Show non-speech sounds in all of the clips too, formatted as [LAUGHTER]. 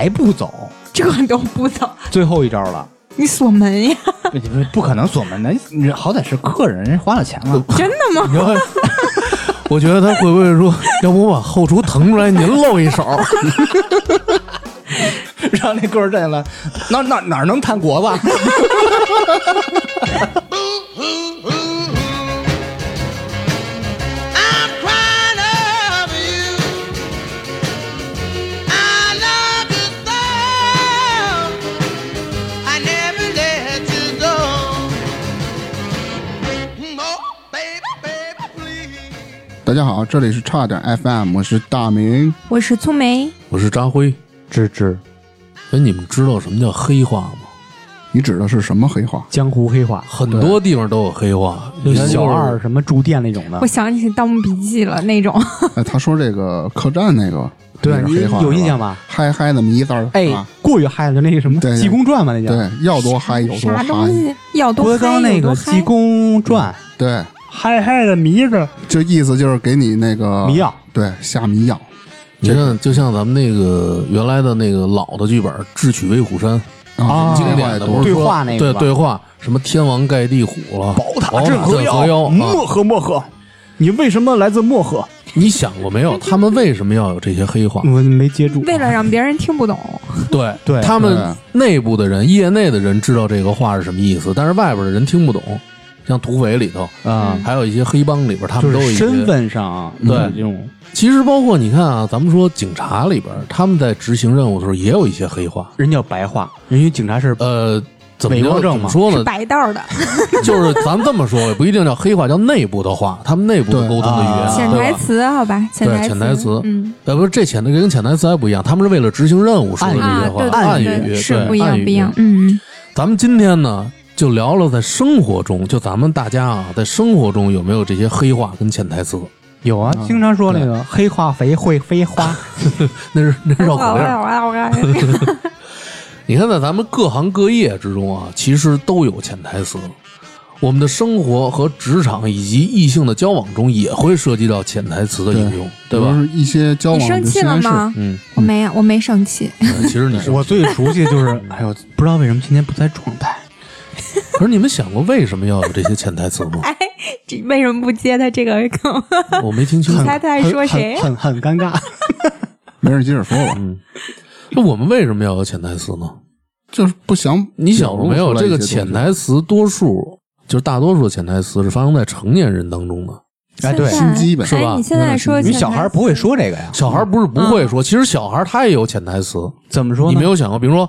还不走，这都不走，最后一招了。你锁门呀？不不不可能锁门的，你好歹是客人，人花了钱了。真的吗？[LAUGHS] 我觉得他会不会说，要不我把后厨腾出来，您露一手？[LAUGHS] 让那哥儿站起来，哪哪哪能谈国子？大家好，这里是差点 FM，我是大明。我是粗梅，我是张辉。芝芝，哎，你们知道什么叫黑话吗？你指的是什么黑话？江湖黑话，很多地方都有黑话，就小二什么住店那种的我。想起《盗墓笔记》了那种。[LAUGHS] 哎，他说这个客栈那个，对你有印象吧？嗨嗨那么一字儿，哎啊，过于嗨了，就那个什么对《济公传》嘛，那叫对，要多嗨有多啥东嗨，西？要多郭德嗨纲那个《有多嗨济公传》，对，嗨嗨的迷着就意思就是给你那个迷药，对，下迷药。你看，就像咱们那个原来的那个老的剧本《智取威虎山》，啊经典的不是对对话那个对对话，什么天王盖地虎了，宝塔镇河妖。啊漠河漠河，你为什么来自漠河？你想过没有？他们为什么要有这些黑话？我没接住。为了让别人听不懂，对对他们内部的人、业内的人知道这个话是什么意思，但是外边的人听不懂。像土匪里头，啊，还有一些黑帮里边，他们都有一些身份上啊对有这种其实包括你看啊，咱们说警察里边，他们在执行任务的时候也有一些黑话。人叫白话，人家警察是呃，怎么说呢？白道的。[LAUGHS] 就是咱们这么说，也不一定叫黑话，叫内部的话，他们内部的沟通的语言，啊。潜台？词，好吧？潜对台潜台词。嗯，呃，不是这潜的跟潜台词还不一样，他们是为了执行任务说的这啊，些话，对暗语暗语不一样不一样。嗯，咱们今天呢，就聊聊在生活中，就咱们大家啊，在生活中有没有这些黑话跟潜台词？有啊，经常说那个黑化肥会飞花，[LAUGHS] 那是那是绕口令。[LAUGHS] 你看，在咱们各行各业之中啊，其实都有潜台词。我们的生活和职场以及异性的交往中，也会涉及到潜台词的应用，对吧？就是一些交往你生气了吗？嗯，我没有，我没生气。其实你是我最熟悉的就是，哎呦，不知道为什么今天不在状态。[LAUGHS] 可是你们想过为什么要有这些潜台词吗？[LAUGHS] 哎，这为什么不接他这个梗？[LAUGHS] 我没听清楚你。猜他在说谁？很很很尴尬。没事，接着说吧。嗯，那我们为什么要有潜台词呢？就是不想你想过没有？这个潜台词多数就是大多数的潜台词是发生在成年人当中的。哎，对，心机呗是吧哎，你现在说因为潜台词小孩不会说这个呀。小孩不是不会说，其实小孩他也有潜台词。怎么说？你没有想过，比如说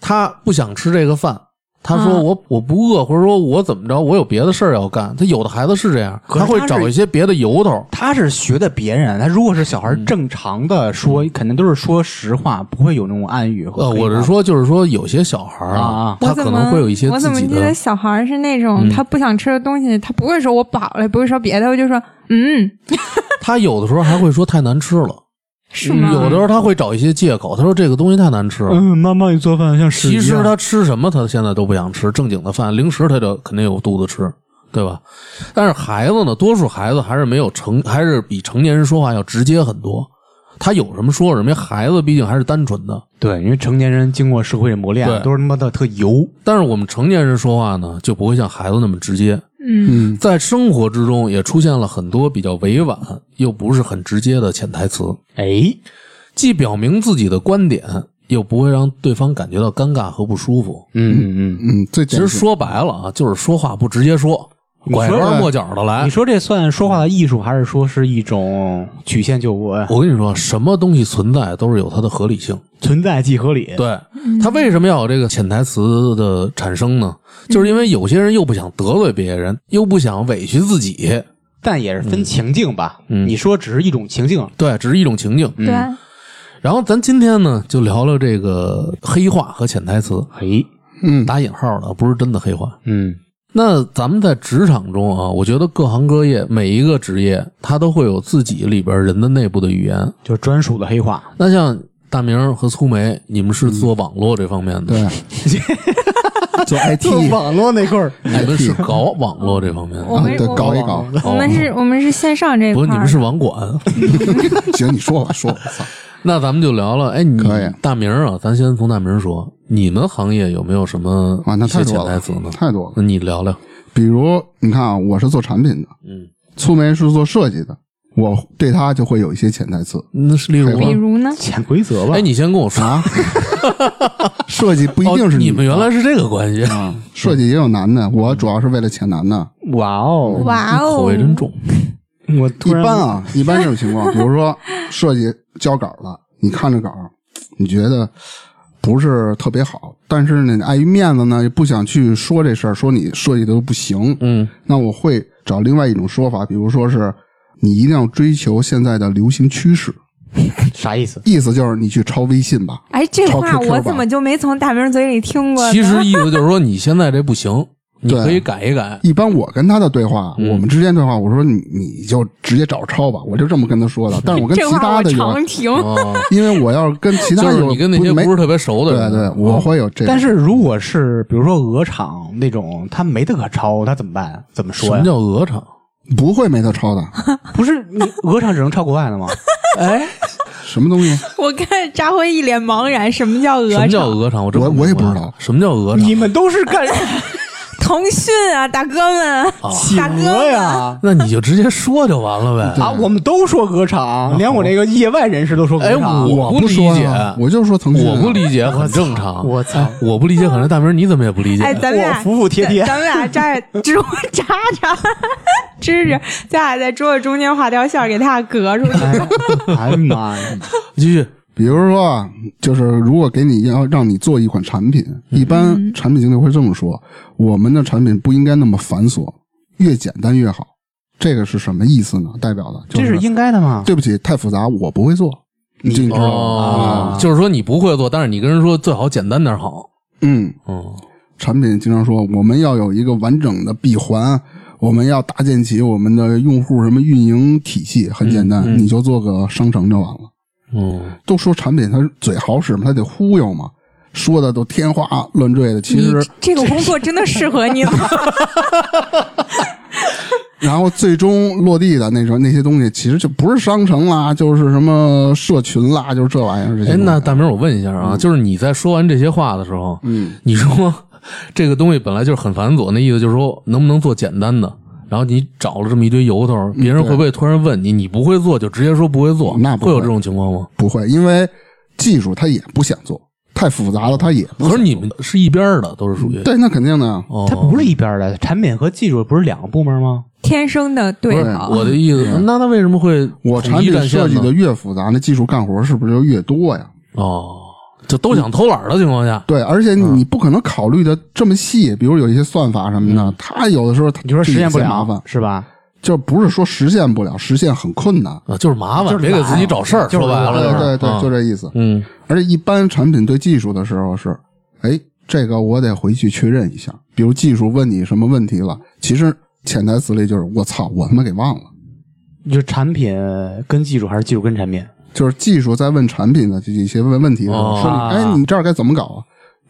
他不想吃这个饭，他说嗯。我我不饿，或者说我怎么着，我有别的事儿要干。他有的孩子是这样，他会找一些别的由头。他是学的别人，他如果是小孩正常的说，肯定都是说实话，不会有那种暗语呃，我是说，就是说有些小孩儿啊啊。他可能会有一些我怎么自己的记得小孩儿是那种嗯。他不想吃的东西，他不会说我饱了，不会说别的，我就说嗯，[LAUGHS] 他有的时候还会说太难吃了，是吗？有的时候他会找一些借口，他说这个东西太难吃了。嗯，妈妈你做饭像屎其实他吃什么，他现在都不想吃正经的饭，零食他就肯定有肚子吃，对吧？但是孩子呢，多数孩子还是没有成，还是比成年人说话要直接很多。他有什么说什么，因为孩子毕竟还是单纯的。对，因为成年人经过社会磨练对，都是他妈的特油。但是我们成年人说话呢，就不会像孩子那么直接。嗯，嗯，在生活之中也出现了很多比较委婉又不是很直接的潜台词，哎，既表明自己的观点，又不会让对方感觉到尴尬和不舒服。嗯嗯嗯，嗯，最其实说白了啊，就是说话不直接说，拐弯抹角的来你。说这算说话的艺术，还是说是一种曲线救国呀？我跟你说，什么东西存在都是有它的合理性。存在即合理。对，他为什么要有这个潜台词的产生呢？就是因为有些人又不想得罪别人，又不想委屈自己，但也是分情境吧。嗯你说只是一种情境，对，只是一种情境。对，然后咱今天呢，就聊聊这个黑话和潜台词，嘿，嗯，打引号的，不是真的黑话。嗯，那咱们在职场中啊，我觉得各行各业每一个职业，它都会有自己里边人的内部的语言。就是专属的黑话。那像大明和粗梅，你们是做网络这方面的，对，[LAUGHS] 做 IT 网络那块儿，[LAUGHS] 你们是搞网络这方面的，我们搞一搞，我们是我们是线上这一不是你块儿的，们是网管。[LAUGHS] 行，你说吧，说吧，那咱们就聊了，哎，你大明儿啊，咱先从大明儿说，你们行业有没有什么啊，那一些太多了潜台词呢，？太多了。那你聊聊，比如你看啊，我是做产品的，嗯，粗梅是做设计的，我对他就会有一些潜台词那是例如呢？比如呢？潜规则吧。哎，你先跟我说，啊。[LAUGHS] 设计不一定是哦你们原来是这个关系，啊，设计也有男的，我主要是为了潜男的。哇哦，哇哦，口味真重。[LAUGHS] 我一般啊，一般这种情况，比如说设计交稿了，你看着稿，你觉得不是特别好，但是呢，碍于面子呢，也不想去说这事儿，说你设计的都不行。嗯，那我会找另外一种说法，比如说是你一定要追求现在的流行趋势，[LAUGHS] 啥意思？意思就是你去抄微信吧。哎，这话我怎么就没从大明嘴里听过呢？[LAUGHS] 其实意思就是说你现在这不行，你对可以改一改。一般我跟他的对话，嗯我们之间对话，我说你你就直接找抄吧，我就这么跟他说的。但是我跟其他的有，常听。哦，[LAUGHS] 因为我要是跟其他有就是你跟那些不是特别熟的人，对，我会有这种。但是如果是比如说鹅厂那种，他没得可抄，他怎么办？怎么说呀？什么叫鹅厂？不会没得抄的，[LAUGHS] 不是你鹅厂只能抄国外的吗？[LAUGHS] 哎，什么东西？我看扎辉一脸茫然，什么叫鹅什么叫厂？鹅厂？我我我也不知道什么叫鹅厂你。们都是干 [LAUGHS] 腾讯啊，大哥们，企大哥鹅呀？那你就直接说就完了呗。啊，我们都说鹅场，连我这个业外人士都说鹅哎。我不理解啊我就说腾讯啊，我不理解，很正常。我操！我不理解，可能大明你怎么也不理解？哎，咱们俩服服帖帖咱咱们俩扎支扎扎 [LAUGHS] 支持，咱俩在桌子中间画条线，给他俩隔出去。哎呀妈呀！[LAUGHS] 继续。比如说啊，就是如果给你要让你做一款产品，嗯一般产品经理会这么说：我们的产品不应该那么繁琐，越简单越好。这个是什么意思呢？代表的就这是应该的吗？对不起，太复杂，我不会做。你就你知道吗？哦，就是说你不会做，但是你跟人说最好简单点好。嗯，嗯，产品经常说我们要有一个完整的闭环，我们要搭建起我们的用户什么运营体系。很简单，嗯嗯你就做个商城就完了。嗯，都说产品它嘴好使嘛，它得忽悠嘛，说的都天花乱坠的。其实，这个工作真的适合你吗？[LAUGHS] 然后最终落地的那种那些东西，其实就不是商城啦，就是什么社群啦，就是这玩意儿。这些哎，那大明，我问一下啊，就是你在说完这些话的时候，嗯，你说 [LAUGHS] 这个东西本来就是很繁琐，那意思就是说能不能做简单的？然后你找了这么一堆由头，别人会不会突然问你，你不会做就直接说不会做？嗯那不会会有这种情况吗？不会，因为技术他也不想做，太复杂了，他也不想做。可是你们是一边儿的，都是属于对，那肯定的呀。哦，它不是一边的，产品和技术不是两个部门吗？天生的对。我的意思，那他为什么会统一我产品战线设计的越复杂，那技术干活是不是就越多呀？哦，就都想偷懒儿的情况下，对，而且嗯你不可能考虑的这么细，比如有一些算法什么的，他有的时候你说实现不了是吧？就不是说实现不了，实现很困难。啊，就是麻烦，就是别给自己找事儿。懒说白了，对对就这意思。嗯而且一般产品对技术的时候是，哎，这个我得回去确认一下。比如技术问你什么问题了，其实潜台词里就是我操，我他妈给忘了。你就是产品跟技术还是技术跟产品？就是技术在问产品的这一些问问题的时候，哦说你哎，你这儿该怎么搞啊？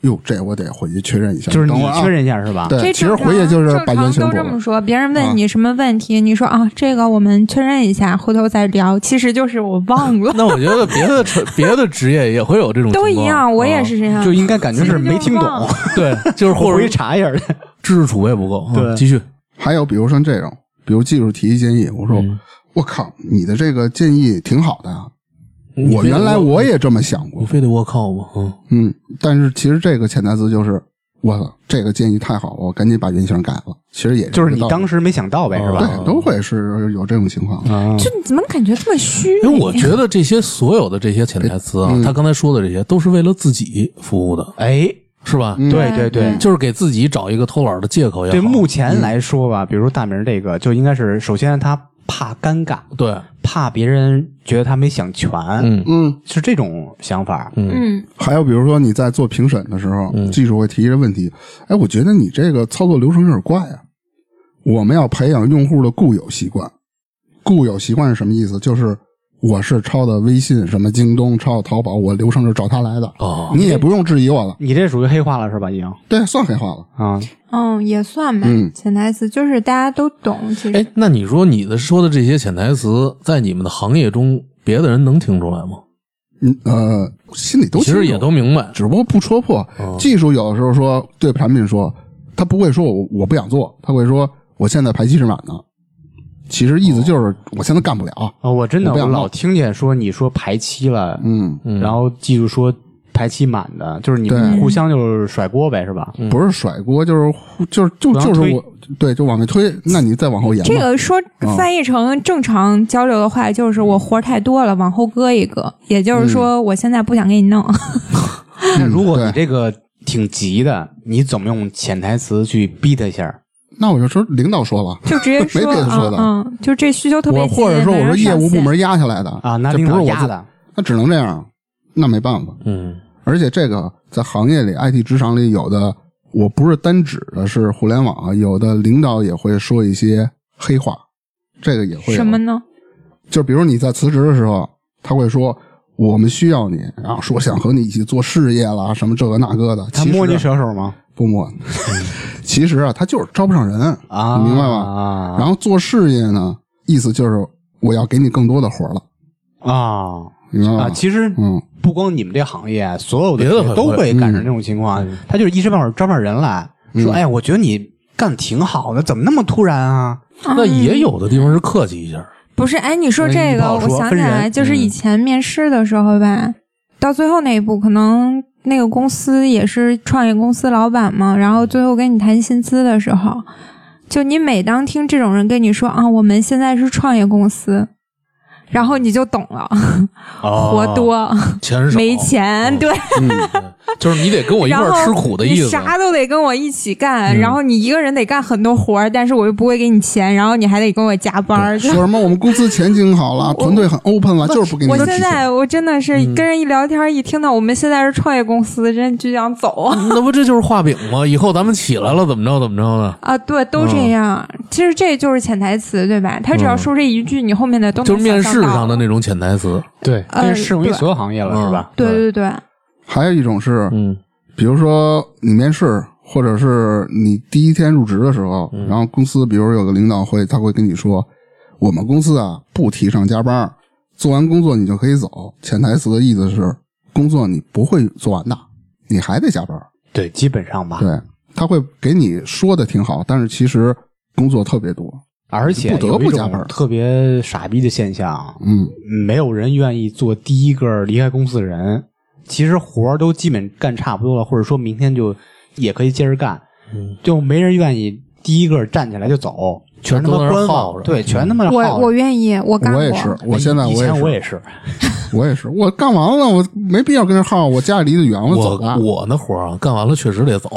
哟，这我得回去确认一下。就是你等会儿啊确认一下是吧？对，其实回去就是正常版权全部了。都这么说，别人问你什么问题，你说啊，这个我们确认一下，回头再聊。其实就是我忘了，[LAUGHS] 那我觉得别的职别的职业也会有这种情况都一样，我也啊是这样。就应该感觉是没听懂，对，[LAUGHS] 就是我回去或者查一下去。知识储备不够。对嗯继续。还有比如像这种，比如技术提一建议，我说、嗯我靠，你的这个建议挺好的呀，我原来我也这么想过你，非得我靠吗？嗯，嗯，但是其实这个潜台词就是，我操，这个建议太好了，我赶紧把原型改了。其实也就是你当时没想到呗，是吧？对都会是有这种情况。啊，就你怎么感觉这么虚？因为我觉得这些所有的这些潜台词啊，嗯他刚才说的这些都是为了自己服务的，哎，是吧？嗯对对对。就是给自己找一个偷懒的借口也好。对，目前来说吧，比如说大明这个，就应该是首先他怕尴尬，对，怕别人觉得他没想全，嗯。嗯，是这种想法。嗯。嗯，还有比如说你在做评审的时候，嗯。技术会提一个问题，哎，我觉得你这个操作流程有点怪啊。我们要培养用户的固有习惯，固有习惯是什么意思？就是我是抄的微信、什么京东、抄的淘宝，我流程是找他来的，哦，你也不用质疑我了。你这属于黑化了是吧？已经对，算黑化了。啊，嗯，也算吧。嗯潜台词就是大家都懂，其实哎，那你说你的说的这些潜台词，在你们的行业中，别的人能听出来吗？嗯呃，心里都其实也都明白。只不过不戳破。哦技术有的时候说对产品说，他不会说我我不想做，他会说我现在排期是满的。其实意思就是我现在干不了。哦，我真的我老我不想弄听见说你说排期了，嗯，然后技术说排期满的，就是你们对互相就是甩锅呗，是吧？不是甩锅，就是互就是就就是我对，就往外推。那你再往后延。这个说翻译成正常交流的话，就是我活太多了，往后搁一搁。也就是说，我现在不想给你弄。那如果你这个挺急的，你怎么用潜台词去逼他一下？那我就说领导说了，就直接说，[LAUGHS] 没别的说的嗯嗯，就这需求特别我急，或者说我说业务部门压下来的啊，那这不是我压的，那只能这样，那没办法。嗯而且这个在行业里，IT 职场里有的，我不是单指的是互联网啊，有的领导也会说一些黑话，这个也会什么？呢？就比如你在辞职的时候，他会说我们需要你，然后说想和你一起做事业啦，什么这个那个的。他摸你舌手吗？不摸，其实啊，他就是招不上人，啊，你明白吧？啊，然后做事业呢，意思就是我要给你更多的活了，啊。明白吧？啊，其实嗯，不光你们这行业，所有的别的都会会赶上这种情况。他就是一时半会儿招不上人来，说：“哎呀，我觉得你干得挺好的，怎么那么突然啊？那也有的地方是客气一下。不是，哎，你说这个，我想起来，就是以前面试的时候吧，到最后那一步，可能那个公司也是创业公司老板嘛，然后最后跟你谈薪资的时候，就你每当听这种人跟你说啊，我们现在是创业公司。然后你就懂了，？”哦活多钱少没钱，对，就是你得跟我一块儿吃苦的意你思。啥都得跟我一起干，嗯然后你一个人得干很多活儿，但是我又不会给你钱，然后你还得跟我加班儿，说什么我们公司前景好了，[LAUGHS] 团队很 open 了，就是不给你我们提钱现在我真的是跟人一聊天，一听到我们现在是创业公司，真就想走那不这就是画饼吗？以后咱们起来了怎么着怎么着的，啊！对，都这样。其实这就是潜台词，对吧？他只要说这一句，你后面的都能就是面试想象到上的那种潜台词。对，呃这适用于所有行业了，嗯是吧？对对对，还有一种是，嗯比如说你面试，或者是你第一天入职的时候，嗯然后公司比如有个领导会，他会跟你说，我们公司啊不提倡加班，做完工作你就可以走。潜台词的意思是，工作你不会做完的，你还得加班。对，基本上吧。对，他会给你说的挺好，但是其实工作特别多。而且不得有一种不加班特别傻逼的现象，嗯，没有人愿意做第一个离开公司的人。其实活儿都基本干差不多了，或者说明天就也可以接着干，嗯，就没人愿意第一个站起来就走，全他妈观望，耗着对，全他妈我耗着我愿意，我干过。我也是，我现在以我也是，前我也是，[LAUGHS] 我也是，我干完了，我没必要跟这耗，我家里离得远，我走我了。我那活儿啊，干完了确实得走，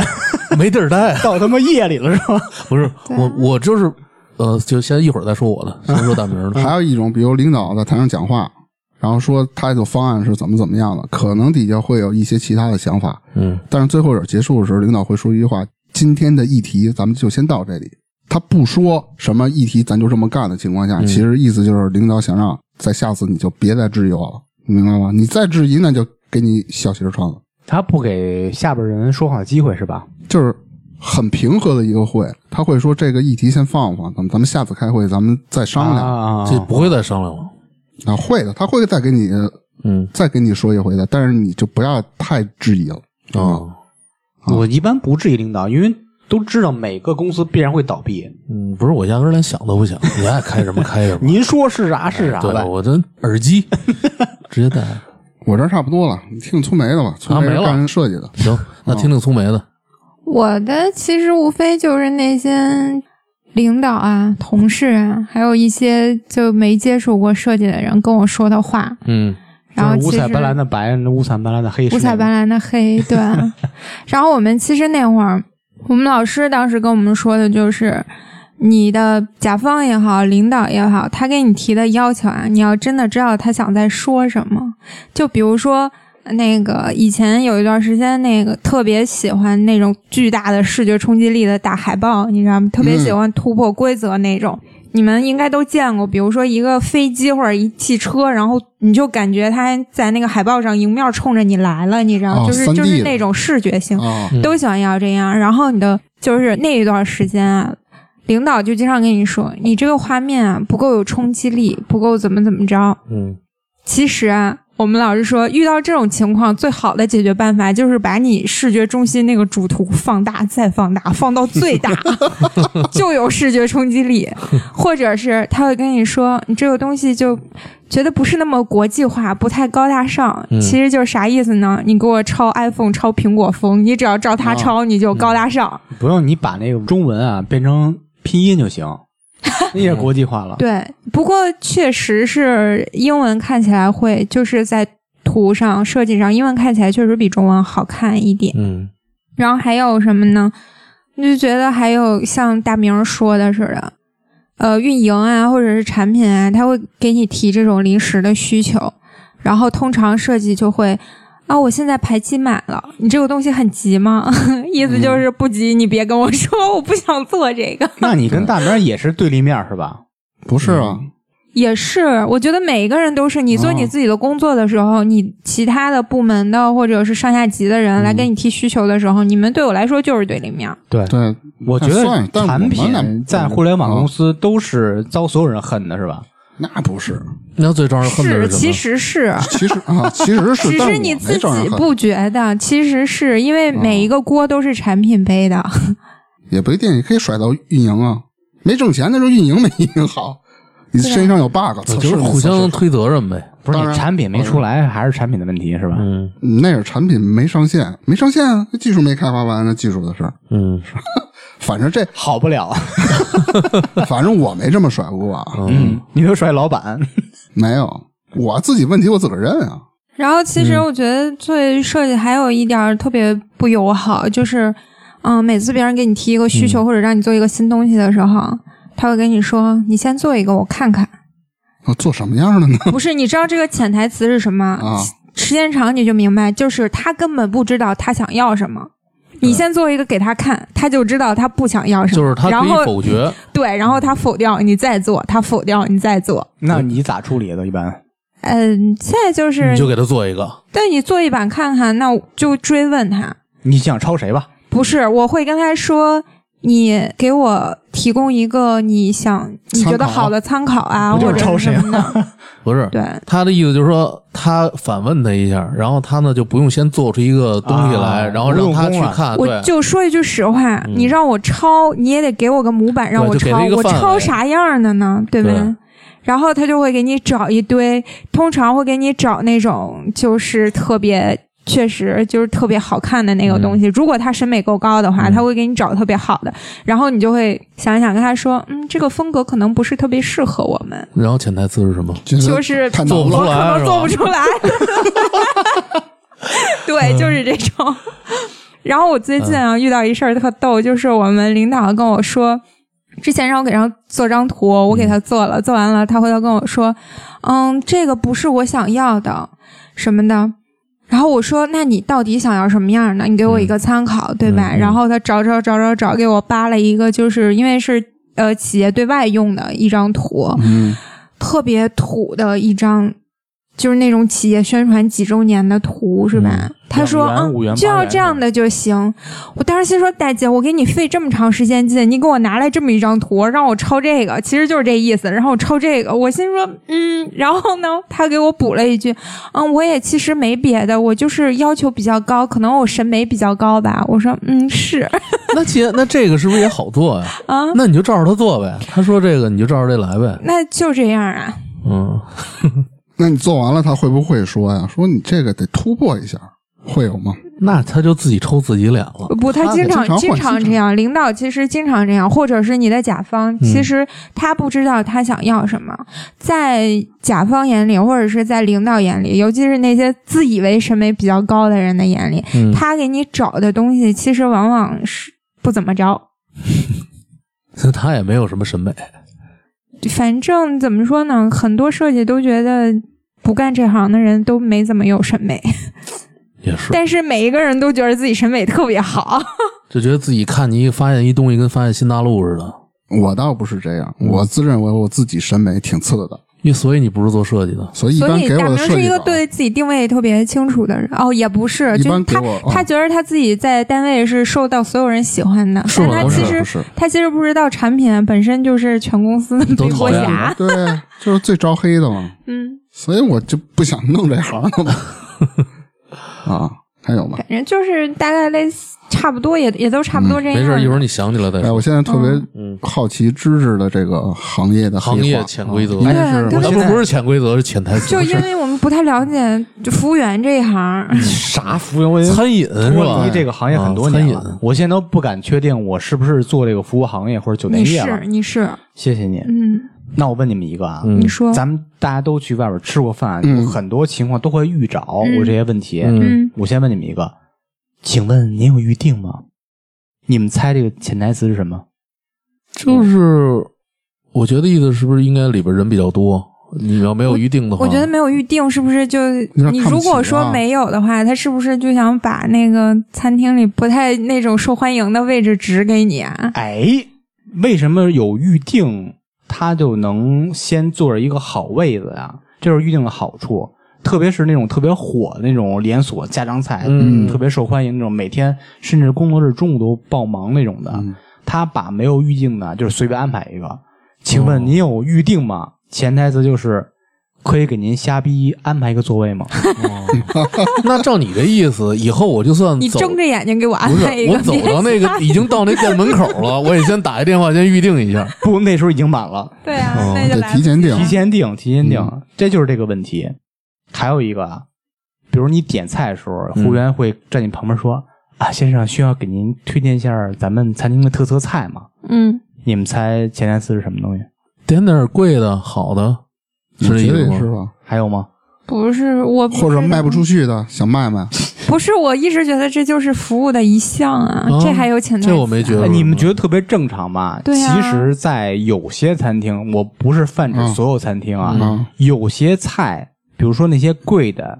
没地儿待。[LAUGHS] 到他妈夜里了是吧？不是我，我就是呃，就先一会儿再说我的，先说大名的。[LAUGHS] 还有一种，比如领导在台上讲话，然后说他的方案是怎么怎么样的，可能底下会有一些其他的想法，嗯但是最后结束的时候，领导会说一句话：“今天的议题咱们就先到这里。”他不说什么议题咱就这么干的情况下，其实意思就是领导想让在下次你就别再质疑我了，你明白吗？你再质疑，那就给你小鞋穿了。他不给下边人说话的机会是吧？就是很平和的一个会，他会说这个议题先放放，咱们咱们下次开会咱们再商量。啊，这不会再商量了。啊，会的，他会再给你嗯再给你说一回的，但是你就不要太质疑了。啊我一般不质疑领导，因为都知道每个公司必然会倒闭。嗯，不是，我压根儿连想都不想，[LAUGHS] 你爱开什么开什么。您说是啥是啥对，呗。我这耳机 [LAUGHS] 直接戴。我这儿差不多了，你听听粗梅的吧，粗梅啊没了干设计的。行，那听听粗梅的。我的其实无非就是那些领导啊、同事啊，还有一些就没接触过设计的人跟我说的话，嗯然后五彩斑斓的白，五彩斑斓的黑，五彩斑斓的黑，对。[LAUGHS] 然后我们其实那会儿，我们老师当时跟我们说的就是，你的甲方也好，领导也好，他给你提的要求啊，你要真的知道他想在说什么。就比如说。那个以前有一段时间，那个特别喜欢那种巨大的视觉冲击力的大海报，你知道吗？特别喜欢突破规则那种。你们应该都见过，比如说一个飞机或者一汽车，然后你就感觉它在那个海报上迎面冲着你来了，你知道，哦就是就是那种视觉性，啊，都想要这样。然后你的就是那一段时间啊，领导就经常跟你说，你这个画面啊不够有冲击力，不够怎么怎么着。嗯其实啊，我们老师说，遇到这种情况，最好的解决办法就是把你视觉中心那个主图放大，再放大，放到最大，[LAUGHS] 就有视觉冲击力。或者是他会跟你说，你这个东西就觉得不是那么国际化，不太高大上。嗯其实就是啥意思呢？你给我抄 iPhone，抄苹果风，你只要照它抄，你就高大上。不用你把那个中文啊变成拼音就行，[LAUGHS] 那也国际化了。对，不过确实是英文看起来会，就是在图上设计上，英文看起来确实比中文好看一点。嗯然后还有什么呢？我就觉得还有像大明说的似的，呃，运营啊，或者是产品啊，他会给你提这种临时的需求，然后通常设计就会。啊，我现在排期满了，你这个东西很急吗？[LAUGHS] 意思就是不急，你别跟我说，我不想做这个。那你跟大明也是对立面是吧？不是啊，也是，我觉得每一个人都是，你做你自己的工作的时候，你其他的部门的或者是上下级的人来跟你提需求的时候，你们对我来说就是对立面。对，对，我觉得产品在互联网公司都是遭所有人恨的，是吧？那不是，那最招人恨的是，什么？其实是，其实啊，其实是，只但我是你自己不觉得，其实是因为每一个锅都是产品背的。也不一定，你可以甩到运营啊。没挣钱的时候，运营没运营好，你身上有 bug，测就是互相推责任呗。不是产品没出来，还是产品的问题是吧？嗯嗯那是产品没上线，没上线啊，技术没开发完，那技术的事儿。嗯 [LAUGHS] 反正这，好不了，[LAUGHS] 反正我没这么甩过啊，嗯，你都甩老板，没有，我自己问题我自个儿认啊。然后，其实我觉得作为设计还有一点特别不友好，就是，嗯，每次别人给你提一个需求、或者让你做一个新东西的时候，他会跟你说：“你先做一个，我看看。啊做什么样的呢？” [LAUGHS] 不是，你知道这个潜台词是什么？啊，时间长你就明白，就是他根本不知道他想要什么。你先做一个给他看，他就知道他不想要什么。就是他可以然后否决，[LAUGHS] 对，然后他否掉，你再做，他否掉，你再做。那你咋处理的？一般嗯，现在就是你就给他做一个。对你做一版看看，那就追问他。你想抄谁吧？不是，我会跟他说，你给我提供一个你想你觉得好的参考啊，或者是抄谁什么的。[LAUGHS] 不是，对，他的意思就是说，他反问他一下，然后他呢就不用先做出一个东西来，啊然后让他去看。我，就说一句实话，你让我抄，你也得给我个模板让我抄我抄啥样的呢？对吧？对然后他就会给你找一堆，通常会给你找那种就是特别。确实就是特别好看的那个东西。如果他审美够高的话，嗯他会给你找特别好的，然后你就会想一想，跟他说，嗯，这个风格可能不是特别适合我们，然后潜台词是什么？就是太难做不出了。我可能做不出来。[LAUGHS] 对，就是这种。然后我最近啊遇到一事儿特逗，就是我们领导跟我说，之前让我给他做张图，我给他做了，做完了，他回头跟我说，嗯，这个不是我想要的，什么的。然后我说：“那你到底想要什么样的？你给我一个参考，对吧？”然后他找找找找找，给我扒了一个，就是因为是呃企业对外用的一张图，嗯，特别土的一张，就是那种企业宣传几周年的图，是吧？嗯他说：“两元五元嗯，就要这样的就行。”我当时心说：“大姐，我给你费这么长时间劲，你给我拿来这么一张图，让我抄这个，其实就是这意思。然后我抄这个，我心说，嗯，然后呢，他给我补了一句：“嗯，我也其实没别的，我就是要求比较高，可能我审美比较高吧。”我说：“嗯，是 [LAUGHS] 那既然那这个是不是也好做呀？啊，那你就照着他做呗。他说这个你就照着这来呗。那就这样啊。”嗯，那你做完了，他会不会说呀？说你这个得突破一下，会有吗？那他就自己抽自己脸了。不，他经常经经常这样，领导其实经常这样，或者是你的甲方，嗯其实他不知道他想要什么，在甲方眼里，或者是在领导眼里，尤其是那些自以为审美比较高的人的眼里，嗯，他给你找的东西，其实往往是不怎么着。[LAUGHS] 他也没有什么审美。反正怎么说呢，很多设计都觉得不干这行的人都没怎么有审美，也是，[LAUGHS] 但是每一个人都觉得自己审美特别好。[LAUGHS] 就觉得自己看你发现一东西跟发现新大陆似的。我倒不是这样，我自认为我自己审美挺次的，因为所以你不是做设计的，所以一所以般给我大明是一个对自己定位特别清楚的人。哦，也不是，一就是他、般给我哦他觉得他自己在单位是受到所有人喜欢的，是吗不但他其实不是。他其实不知道产品本身就是全公司的背都讨厌。侠。对，就是最招黑的嘛。嗯，所以我就不想弄这行了嘛。[LAUGHS] 啊，还有吗？反正就是大概类似，差不多也也都差不多这样。没事，一会儿你想起来再哎，我。现在特别嗯好奇知识的这个行业的黑行业潜规则对啊，我不不是潜规则，是潜台词。就因为我们不太了解就服务员这一行，[LAUGHS] 啥服务员？餐饮是吧离？这个行业很多年了啊餐饮，我现在都不敢确定我是不是做这个服务行业或者酒店业了你是。你是，谢谢你。嗯，那我问你们一个啊，嗯你说，咱们大家都去外边吃过饭，嗯很多情况都会遇着嗯我这些问题。嗯嗯，我先问你们一个，请问您有预定吗？你们猜这个潜台词是什么？就是我觉得意思是不是应该里边人比较多？你要没有预定的话，我觉得没有预定，是不是就你如果说啊没有的话，他是不是就想把那个餐厅里不太那种受欢迎的位置指给你啊？哎，为什么有预定，他就能先坐着一个好位子呀？这是预定的好处。特别是那种特别火的那种连锁家常菜，嗯特别受欢迎那种，每天甚至工作日中午都爆忙那种的。嗯他把没有预定的，就是随便安排一个。请哦问您有预定吗？潜台词就是可以给您瞎逼安排一个座位吗？[LAUGHS] 那照你的意思，以后我就算走你睁着眼睛给我安不是排一个，我走到那个已经到那店门口了，[LAUGHS] 我也先打一电话，先预定一下。不，那时候已经满了。对啊，哦得那就来提前定提前订，提前订，嗯这就是这个问题。还有一个啊，比如你点菜的时候，嗯服务员会站你旁边说：“啊，先生，需要给您推荐一下咱们餐厅的特色菜吗嗯，？”你们猜前台词是什么东西？点点贵的、好的，是我觉这意思吗？是吧，还有吗？不是我不或者卖不出去的想卖卖，不是，我一直觉得这就是服务的一项啊，啊这还有潜台词啊这我没觉得哎你们觉得特别正常吧？对啊其实，在有些餐厅，我不是泛指嗯所有餐厅啊，嗯有些菜，比如说那些贵的，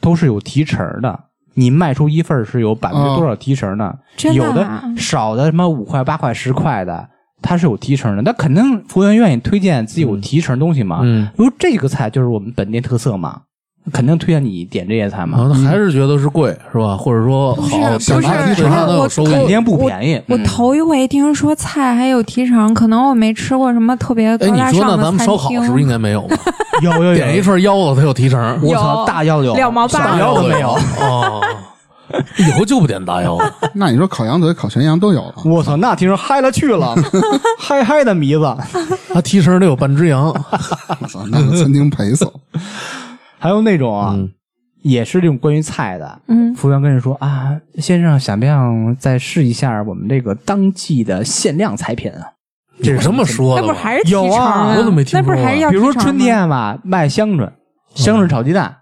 都是有提成的。你卖出一份儿是有百分之多少提成的？真的有的啊少的什么五块、八块、十块的，它是有提成的。那肯定服务员愿意推荐自己有提成的东西嘛。嗯，比如这个菜就是我们本店特色嘛，肯定推荐你点这些菜嘛。啊，还是觉得是贵是吧？或者说好，不是本来不是本上都有我收益。肯定不便宜。我嗯头一回听说菜还有提成，可能我没吃过什么特别高哎，你大上的说那咱们烧烤。是不是应该没有吧？[LAUGHS] 有有有点一份腰子，它有提成。我操，有大腰子有，两毛八小腰子没有。哦，[LAUGHS] 以后就不点大腰子。[LAUGHS] 那你说烤羊腿、烤全羊都有了，我操，那听着嗨了去了，[LAUGHS] 嗨嗨的迷子。他提成得有半只羊。我操，那个餐厅赔死了。还有那种啊，嗯也是这种关于菜的，嗯，服务员跟人说啊，先生想不想再试一下我们这个当季的限量菜品啊？这是这么说的吗？那不是还是提成有啊我怎么没听那不是说啊还是要比如说春提成吗天吧，卖香椿，香椿炒鸡蛋，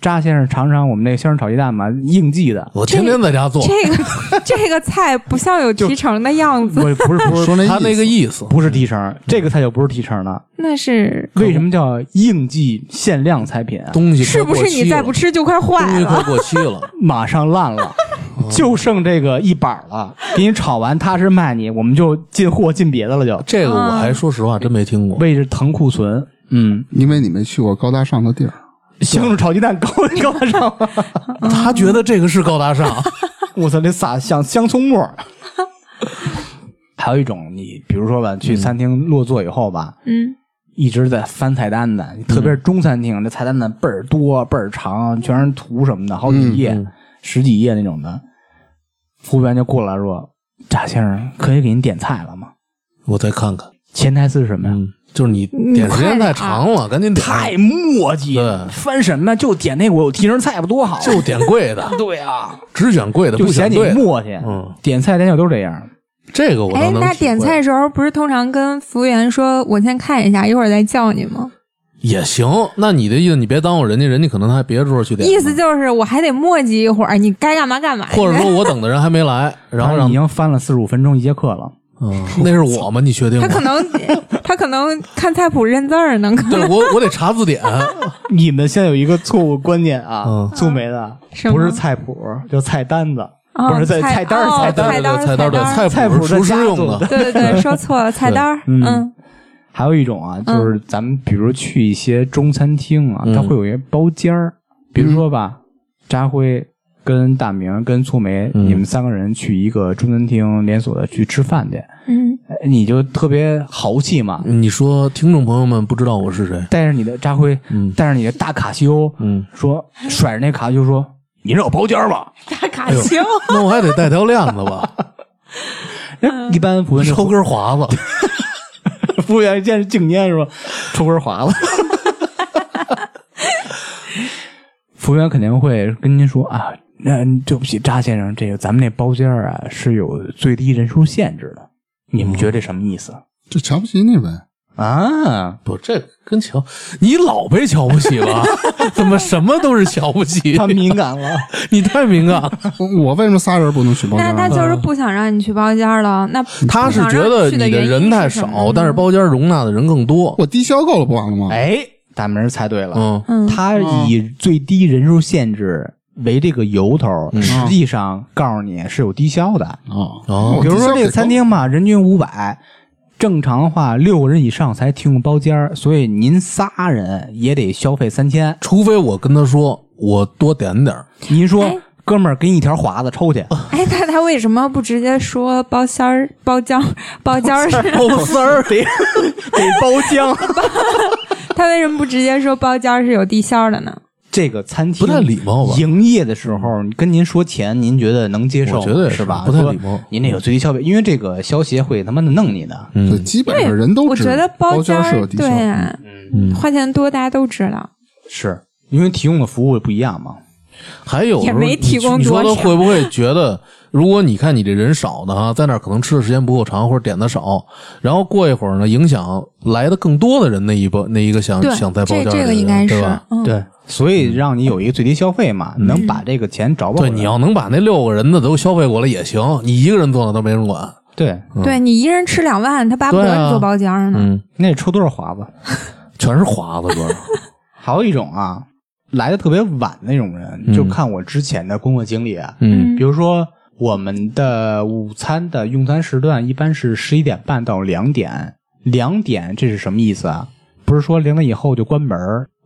扎先生尝尝我们那个香椿炒鸡蛋吧，应季的。我天天在家做，这个这个菜不像有提成的样子，不是不是不是 [LAUGHS] 说那他那个意意思。不是提成，这个菜就不是提成的。那是为什么叫应季限量菜品啊？东西是不是你再不吃，就快坏了东西快？过期了。[LAUGHS] 马上烂了，[LAUGHS] 就剩这个一板了，给你炒完踏实卖你，我们就进货进别的了就。这个我还说实话真没听过。为着腾库存，嗯，因为你没去过高大上的地儿，香椿炒鸡蛋高 [LAUGHS] 高大上吗，[LAUGHS] 他觉得这个是高大上，[LAUGHS] 我操，这撒像香葱末儿。还有一种，你比如说吧，去餐厅落座以后吧，嗯，一直在翻菜单的，特别是中餐厅，这菜单呢倍儿多倍儿长，全是图什么的，好几页、嗯十几页那种的。服务员就过来说：“贾先生，可以给您点菜了吗我再看看。？”前台词是什么呀？嗯，就是你点时间太长了，赶紧点，太磨叽，对翻什么？就点那个我有提成菜不多好？就点 [LAUGHS] 贵的，对啊，只选贵的，不嫌你不选对的。磨叽。嗯，点菜点酒都是这样。这个我哎那点菜的时候不是通常跟服务员说，我先看一下，一会儿再叫你吗？也行。那你的意思，你别耽误人家，人家可能还别桌去点。意思就是我还得磨叽一会儿，你该干嘛干嘛去。或者说我 [LAUGHS] 等的人还没来，然后让已经翻了四十五分钟一节课了。嗯，那是我吗？你确定吗？他？可能他可能看菜谱认字儿能。看对我，我得查字典。[LAUGHS] 你们现在有一个错误观念啊嗯，苏梅的不是菜谱，叫菜单子，啊不是在菜单菜单儿菜单儿对菜单儿对菜谱谱是厨师用的。对对 [LAUGHS] 对，说错了，菜单儿，嗯嗯。还有一种啊，就是咱们比如去一些中餐厅啊，嗯。它会有一些包间儿，比如说吧，扎辉跟大明、跟粗梅，嗯你们三个人去一个中餐厅连锁的去吃饭去，你就特别豪气嘛，你说听众朋友们不知道我是谁？带着你的扎辉，嗯带着你的大卡西欧，嗯，说甩着那卡西欧说：“你让我包间吧大卡西欧，那我还得带条链子吧，？” [LAUGHS] 一般 [LAUGHS] 服务员抽根华子。服务员一见是敬烟是吧？抽根华子。[LAUGHS] 服务员肯定会跟您说啊，那对不起，扎先生，这个咱们那包间儿啊是有最低人数限制的，你们觉得这什么意思、就瞧不起你呗。啊？不，这跟瞧你老被瞧不起了，[LAUGHS] 怎么什么都是瞧不起？[LAUGHS] 他敏感了，[LAUGHS] 你太敏感了。我我为什么仨人不能去包间儿？那他就是不想让你去包间了。那他是觉得你的人太少，但是包间容纳的人更多。我低消够了不完了吗？哎，大明儿猜对了，嗯，嗯，他以最低人数限制为这个由头，实际上告诉你是有低消的。哦哦比如说这个餐厅吧，人均五百，正常的话六个人以上才提供包间儿，所以您仨人也得消费三千。除非我跟他说我多点点儿您说哎，哥们儿给你一条华子抽去，哎，他他为什么不直接说包间儿、[LAUGHS] 包间儿、包间儿是？包丝儿 [LAUGHS] 得得包浆。[LAUGHS] 他为什么不直接说包间儿是有低消的呢？这个餐厅不太礼貌吧营业的时候跟您说钱，您觉得能接受？我觉得是是吧？不太礼貌您那个最低消费，因为这个消协会他妈的弄你的。嗯，基本上人都知我觉得包间儿间是有低消对。呀、嗯花钱多大家都知道。是因为提供的服务不一样嘛？还有也没提供你说他会不会觉得，如果你看你这人少的哈，在那儿可能吃的时间不够长，或者点的少，然后过一会儿呢，影响来的更多的人那一波那一个想，想在包间这个应该是对吧？嗯，对，所以让你有一个最低消费嘛，能把这个钱找回来。对，你要能把那六个人的都消费过来也行，你一个人坐那都没人管。对，对你一人吃两万，他巴不得你做包间儿呢。嗯，那得抽多少华子？全是华子，主要是。还有一种啊，来的特别晚那种人，就看我之前的工作经历啊，嗯比如说我们的午餐的用餐时段一般是十一点半到两点，两点这是什么意思啊？不是说两点以后就关门、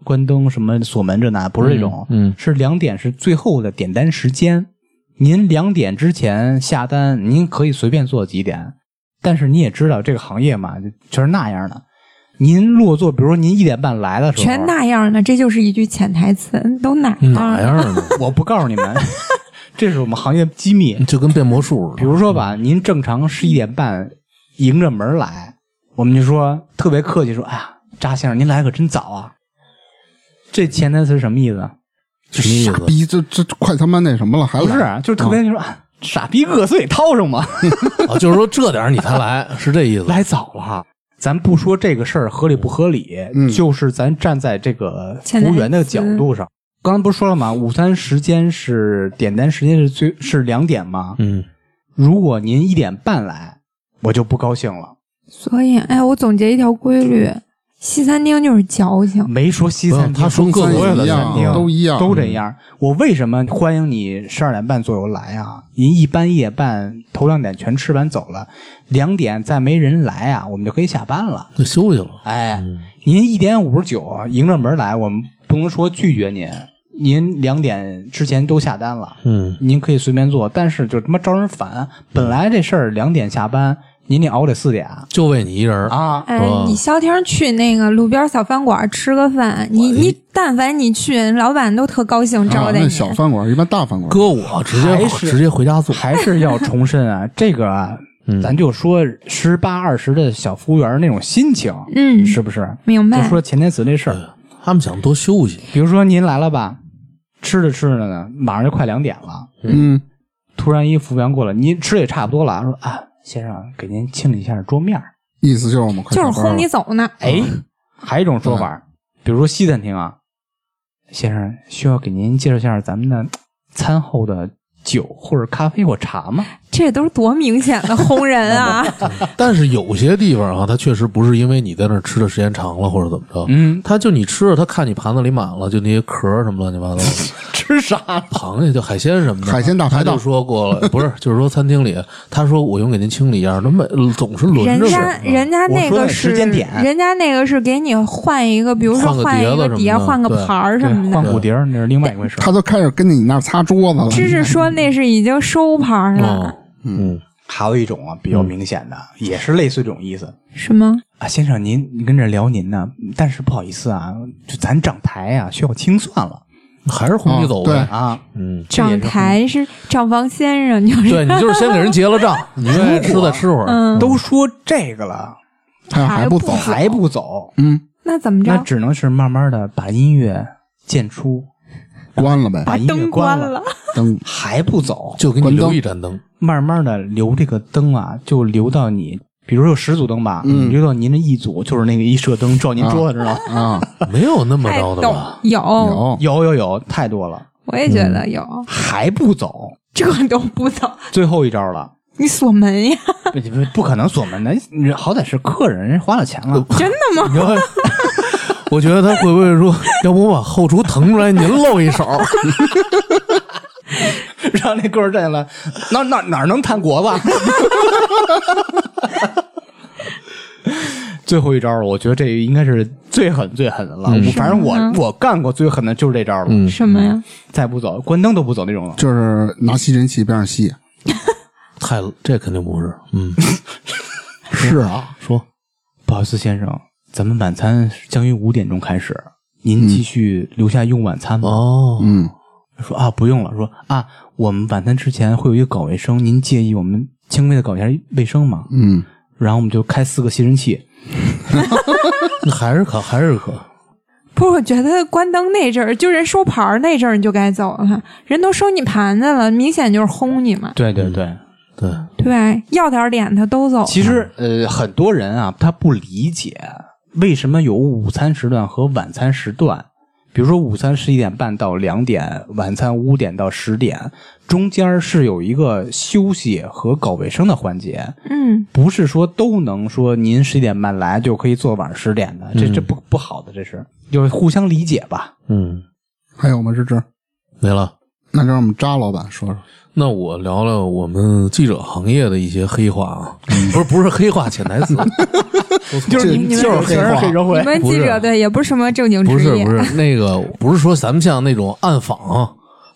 关灯、什么锁门这那，不是这种，嗯嗯是两点是最后的点单时间。您两点之前下单，您可以随便做几点，但是你也知道这个行业嘛，就全是那样的。您落座，比如说您一点半来的时候，全那样的，这就是一句潜台词，都哪哪样呢？[LAUGHS] 我不告诉你们，这是我们行业机密。就跟变魔术似的比。如说吧，您正常十一点半迎着门来，我们就说特别客气说：“哎呀，扎先生，您来可真早啊。”这潜台词是什么意思？傻逼，这这快他妈那什么了，还不是，就是特别就说、啊傻逼饿死得掏上嘛，啊，[LAUGHS] 就是说这点你才来，是这意思。来早了。咱不说这个事儿合理不合理，嗯就是咱站在这个服务员的角度上。刚才不是说了吗？午餐时间是点单时间是最是两点吗？嗯，如果您一点半来，我就不高兴了。所以，哎，我总结一条规律：西餐厅就是矫情。没说西餐厅，他说各所有的餐厅都一样都这样。我为什么欢迎你十二点半左右来啊？您一般一点半头两点全吃完走了，两点再没人来啊，我们就可以下班了。就休息了。哎，您一点五十九迎着门来，我们不能说拒绝您。您两点之前都下单了，嗯，您可以随便做，但是就他妈招人烦。本来这事儿两点下班，您得熬得四点就为你一人儿。啊。哎，你消停去那个路边小饭馆吃个饭，你你但凡你去，老板都特高兴招啊，待你。那小饭馆一般大饭馆，搁我直接直接回家做。还是要重申啊，[LAUGHS] 这个啊，嗯咱就说十八二十的小服务员那种心情，嗯，是不是？明白就。说前台词那事儿，他们想多休息。比如说您来了吧，吃着吃着呢，马上就快两点了，嗯，突然一服务员过来，您吃的也差不多了，说啊，先生给您清理一下桌面儿。意思就是我们快就是轰你走呢。哎，还有一种说法，比如说西餐厅啊，先生需要给您介绍一下咱们的餐后的酒或者咖啡或茶吗？这都是多明显的轰人啊！[LAUGHS] 但是有些地方啊，它确实不是因为你在那儿吃的时间长了或者怎么着，嗯，他就你吃了，他看你盘子里满了，就那些壳儿什么乱七八糟的，吃啥？螃蟹就海鲜什么的，海鲜大排档他就说过了，不是，就是说餐厅里，他说我用给您清理一下，那每总是轮着人家人家那个是时间点人家那个是给你换一个，比如说换个换一个碟子什么的底下换个盘儿什么的。换骨碟儿那是另外一回事。他都开始跟你那儿擦桌子了。芝芝说那是已经收盘了，，嗯，还有一种啊，比较明显的，也是类似这种意思。是吗？啊，先生您您跟这儿聊您呢，但是不好意思啊，就咱涨台啊，需要清算了。还是红旗走呗，啊。嗯，涨台是账房先生，就是对你就是先给人结了账，[LAUGHS] 你愿意吃再吃会儿，嗯，都说这个了，他还不走，还不走，嗯，那怎么着？那只能是慢慢的把音乐渐出，关了呗，把音乐灯关关了，灯还不走，就给你留一盏灯，慢慢的留这个灯啊，就留到你，比如说有十组灯吧，嗯留到您这一组，就是那个一射灯照您桌子，知道吗？啊，[LAUGHS] 没有那么高的吧？有，有有有有，太多了，我也觉得有，还不走，这都不走，最后一招了。你锁门呀？不不不可能锁门的，你好歹是客人，人花了钱了。真的吗？我觉得他会不会说，要不我把后厨腾出来，您露一手？[LAUGHS] 让那哥们儿站起来，哪哪哪能摊国子？[LAUGHS] 最后一招了，我觉得这应该是最狠最狠的了。我反正我我干过最狠的就是这招了。嗯什么呀？再不走，关灯都不走那种了。就是拿吸尘器边上吸。太这肯定不是，嗯，[LAUGHS] 是啊，说不好意思，先生，咱们晚餐将于五点钟开始，您继续留下用晚餐吗？哦，嗯，说啊，不用了。说啊，我们晚餐之前会有一个搞卫生，您介意我们轻微的搞一下卫生吗？嗯，然后我们就开四个吸尘器 [LAUGHS] [LAUGHS] 那还是可还是可，不是，我觉得关灯那阵儿，就人收盘儿那阵儿，你就该走了。人都收你盘子了，明显就是轰你嘛，对对对。对，对？要点脸他都走。其实呃，很多人啊，他不理解为什么有午餐时段和晚餐时段。比如说，午餐十一点半到两点，晚餐五点到十点，中间是有一个休息和搞卫生的环节，嗯，不是说都能说您十一点半来就可以做晚上十点的，这这不不好的，这是就是互相理解吧。嗯，还有吗？芝芝，没了。那就让我们扎老板说说。那我聊聊我们记者行业的一些黑话啊，不是不是黑话，潜台词，[LAUGHS] 就是这你就是黑社会你，们记者对也不是什么正经不职业，是不是那个不是说咱们像那种暗访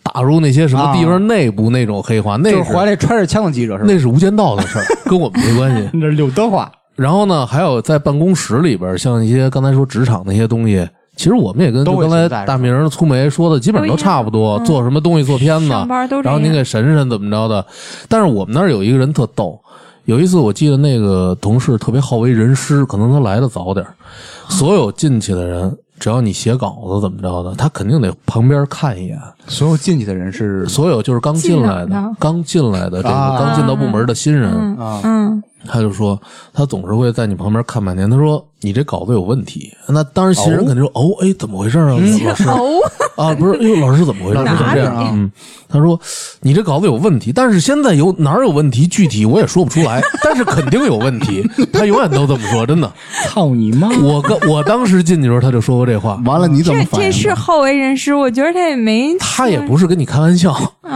打入那些什么地方内部那种黑话，那就是怀里揣着枪的记者是吧？那是无间道的事儿，跟我们没关系。那是柳德话。然后呢，还有在办公室里边，像一些刚才说职场那些东西，其实我们也跟就刚才大明儿、粗梅说的基本上都差不多，做什么东西做片子，然后您给审审怎么着的。但是我们那儿有一个人特逗，有一次我记得那个同事特别好为人师，可能他来的早点所有进去的人，只要你写稿子怎么着的，他肯定得旁边看一眼。所有进去的人是所有就是刚进来的进、刚进来的这个啊。刚进到部门的新人，嗯。啊。嗯，他就说他总是会在你旁边看半天。他说你这稿子有问题。那当时新人肯定说哦，哎，怎么回事啊，老师哦，啊，不是，哎呦，老师怎么回事？老师怎么这样啊嗯，他说你这稿子有问题，但是现在有哪儿有问题，具体我也说不出来，但是肯定有问题。他永远都这么说，真的。[LAUGHS] 操你妈！我跟我当时进去的时候，他就说过这话。完了你怎么反应这？是好为人师，我觉得他也没，他也不是跟你开玩笑，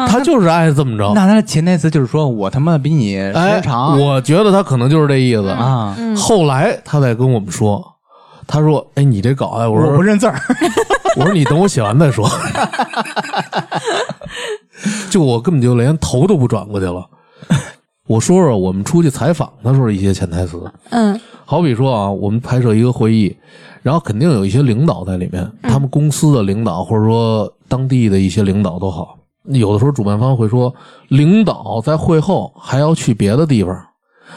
他就是爱这么着。那他的潜台词就是说我他妈比你时哎间，长、我觉得他可能就是这意思。啊！后来他再跟我们说，他说：“哎，你这稿哎，我我说不认字儿，我说你等我写完再说。[LAUGHS] ”就我根本就连头都不转过去了。我说说我们出去采访的时候一些潜台词，嗯好比说啊，我们拍摄一个会议，然后肯定有一些领导在里面，他们公司的领导或者说当地的一些领导都好。有的时候主办方会说，领导在会后还要去别的地方，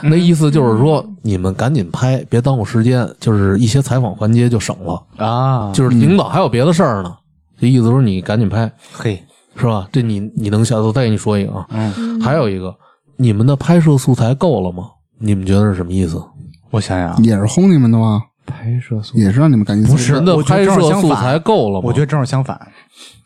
那意思就是说你们赶紧拍，别耽误时间，就是一些采访环节就省了。啊，就是领导还有别的事儿呢，这意思说你赶紧拍，嘿，是吧？这你你能下次再给你说一个啊？嗯，还有一个，你们的拍摄素材够了吗？你们觉得是什么意思？我想想，也是轰你们的吗？拍摄素也是让你们赶紧不是你们的我觉得拍摄正好相反素材够了吗？我觉得正好相反，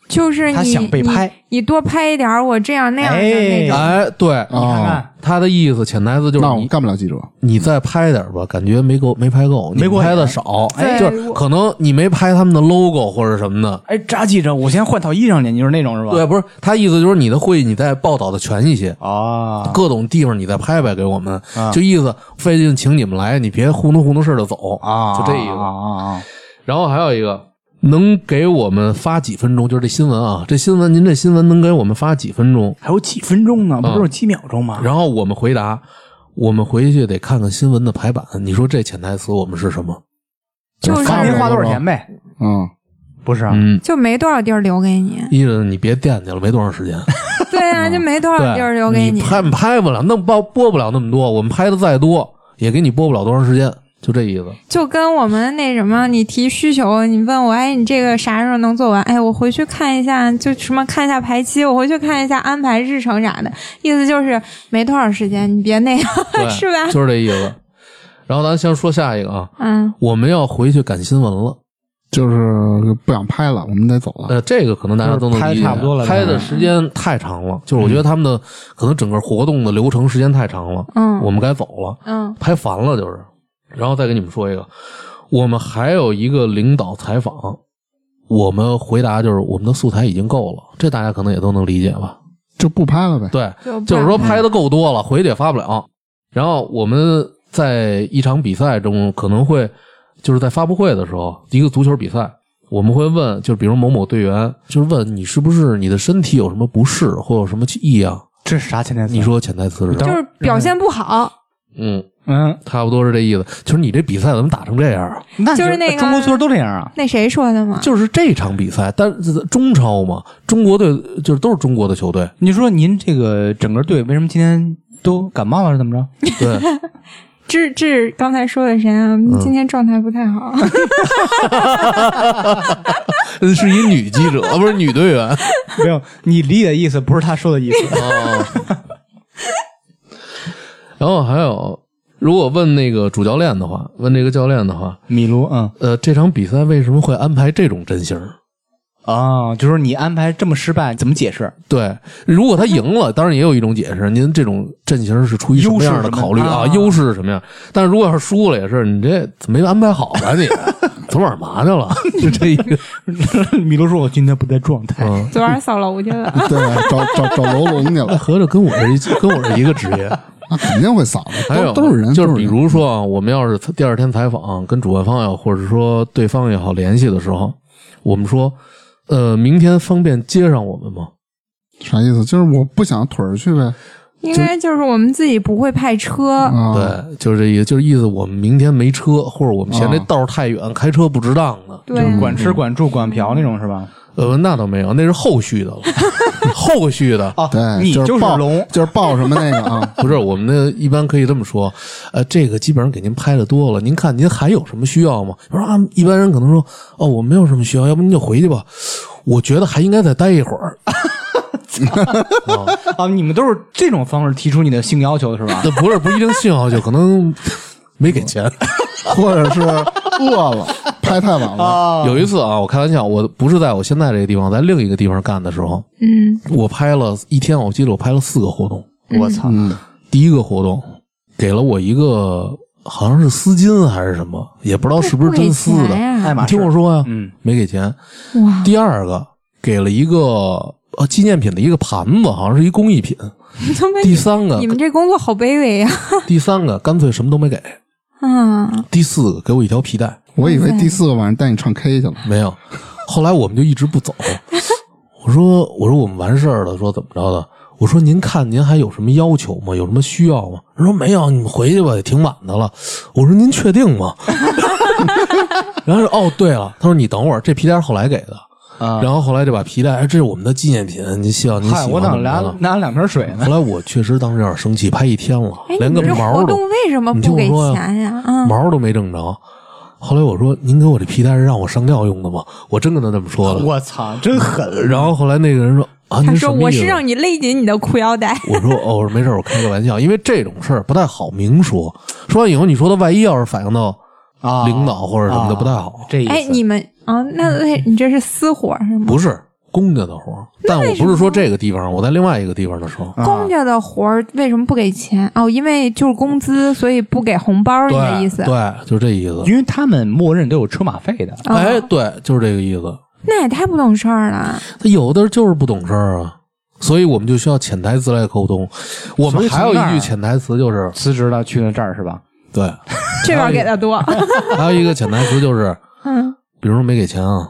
他就是你想被拍你，你多拍一点儿我这样那样的那种。哎，对，你看看，他的意思潜台词就是那我你干不了记者。你再拍点吧，感觉没够没拍够，没拍的少，哎就是可能你没拍他们的 logo 或者什么的。哎，扎记者，我先换套衣裳去，你就是那种是吧？对，不是他意思就是你的会议你再报道的全一些，啊，各种地方你再拍拍给我们，啊就意思费劲请你们来，你别糊弄糊弄事儿就走啊，就这意思。啊啊啊！然后还有一个，能给我们发几分钟？就是这新闻啊，这新闻您这新闻能给我们发几分钟？还有几分钟呢，不啊都是几秒钟吗？然后我们回答，我们回去得看看新闻的排版。你说这潜台词我们是什么？就是看您花多少钱呗？嗯，不是啊，嗯，就没多少地儿留给你，意思你别惦记了，没多长时间。[LAUGHS] 对啊，就没多少，地儿留给你拍拍不了，那播播不了那么多。我们拍的再多，也给你播不了多长时间，就这意思。就跟我们那什么，你提需求，你问我，哎，你这个啥时候能做完？哎，我回去看一下，就什么看一下排期，我回去看一下安排日程啥的，意思就是没多少时间，你别那样，对，[LAUGHS] 是吧？就是这意思。然后咱先说下一个啊，嗯，我们要回去赶新闻了。就是不想拍了，我们得走了。呃，这个可能大家都能差不多了拍的时间太长了，就是我觉得他们的可能整个活动的流程时间太长了，嗯我们该走了，嗯拍烦了就是。然后再给你们说一个，我们还有一个领导采访，我们回答就是我们的素材已经够了，这大家可能也都能理解吧？就不拍了呗。对，就就是说拍的够多了，回去也发不了。然后我们在一场比赛中可能会就是在发布会的时候，一个足球比赛，我们会问，就是比如某某队员，就是问你是不是你的身体有什么不适或有什么异样？这是啥潜台词？你说潜台词是？就是表现不好，嗯，嗯，差不多是这意思。就是你这比赛怎么打成这样啊？那就是那个中国足球都这样啊。那谁说的吗？就是这场比赛，但是中超嘛，中国队就是都是中国的球队，你说您这个整个队为什么今天都感冒了是怎么着？对，这这刚才说的谁啊？嗯今天状态不太好。是一女记者，不是女队员。没有，你理解的意思不是他说的意思。哦。然后还有，如果问那个主教练的话，问这个教练的话，米卢，嗯呃，这场比赛为什么会安排这种阵型儿？啊，就是你安排这么失败，怎么解释？对，如果他赢了，当然也有一种解释，您这种阵型是出于什么样的考虑啊？优势是什么样？但是如果要是输了，也是你这怎么没安排好啊？你 [LAUGHS] 昨晚嘛去了？就 [LAUGHS] 这一个，米卢说：“我今天不在状态。嗯，昨晚扫楼去了。对，找找找楼龙去了，合着跟我是一跟我是一个职业。那肯定会扫的，[LAUGHS] 还有都都是人，就是比如说啊，我们要是第二天采访，跟主办方也好，或者说对方也好联系的时候，我们说，呃，明天方便接上我们吗？啥意思？就是我不想腿儿去呗。应该就是我们自己不会派车，啊，对，就是这意思，就是意思我们明天没车，或者我们嫌这啊道儿太远，开车不值当的。对，管吃管住管嫖那种是吧？呃，那倒没有，那是后续的了，[LAUGHS] 后续的。[LAUGHS] 啊对，你就是报龙，就是报什么那个啊？[LAUGHS] 不是，我们那一般可以这么说，呃，这个基本上给您拍的多了，您看您还有什么需要吗？我说啊，一般人可能说，哦，我没有什么需要，要不您就回去吧。我觉得还应该再待一会儿。啊，你们都是这种方式提出你的性要求是吧？那不是不一定性要求，可能没给钱。或者是饿了，拍太晚了。啊有一次啊，我开玩笑，我不是在我现在这个地方，在另一个地方干的时候，嗯，我拍了一天，我记得我拍了四个活动。我操！嗯，第一个活动给了我一个好像是丝巾还是什么，也不知道是不是真丝的。呀？你听我说呀，嗯，没给钱。哇，第二个给了一个呃纪念品的一个盘子，好像是一工艺品。第三个你，们这工作好卑微呀！第三个干脆什么都没给。啊，第四个给我一条皮带，我以为第四个晚上带你唱 K 去了。没有。后来我们就一直不走。我说我说我们完事儿了，说怎么着的？我说您看您还有什么要求吗？有什么需要吗？他说没有，你们回去吧，也挺晚的了。我说您确定吗？[LAUGHS] 然后说哦对了，他说你等会儿，这皮带是后来给的。啊，然后后来这把皮带，哎，这是我们的纪念品，您希望您喜，欢我等拿怎么着的拿两瓶水呢后。来我确实当时有点生气，拍一天了哎，，连个毛都活动为什么你听不给我说呀钱呀？啊，毛都没挣着。后来我说：“您给我这皮带是让我上吊用的吗？”我真跟他这么说的。我操，真狠！然后后来那个人说：“啊，他说我是让你勒紧你的裤腰带。我说：“哦，我说没事，我开个玩笑，因为这种事儿不太好明说。说完以后，你说他万一要是反映到啊，领导或者什么的啊不太好。这意思。哎，你们啊，那那你这是私活是吗？不是，公家的活儿，但我不是说这个地方，我在另外一个地方的时候，啊公家的活儿为什么不给钱？哦，因为就是工资，所以不给红包，你的意思？对，就是这意思。因为他们默认都有车马费的。哦哎，对，就是这个意思。那也太不懂事儿了。他有的就是不懂事儿啊，所以我们就需要潜台词来沟通。我们还有一句潜台词就是，辞职了，去了这儿是吧？对，这边给的多。[LAUGHS] 还有一个潜台词就是，嗯，比如说没给钱啊，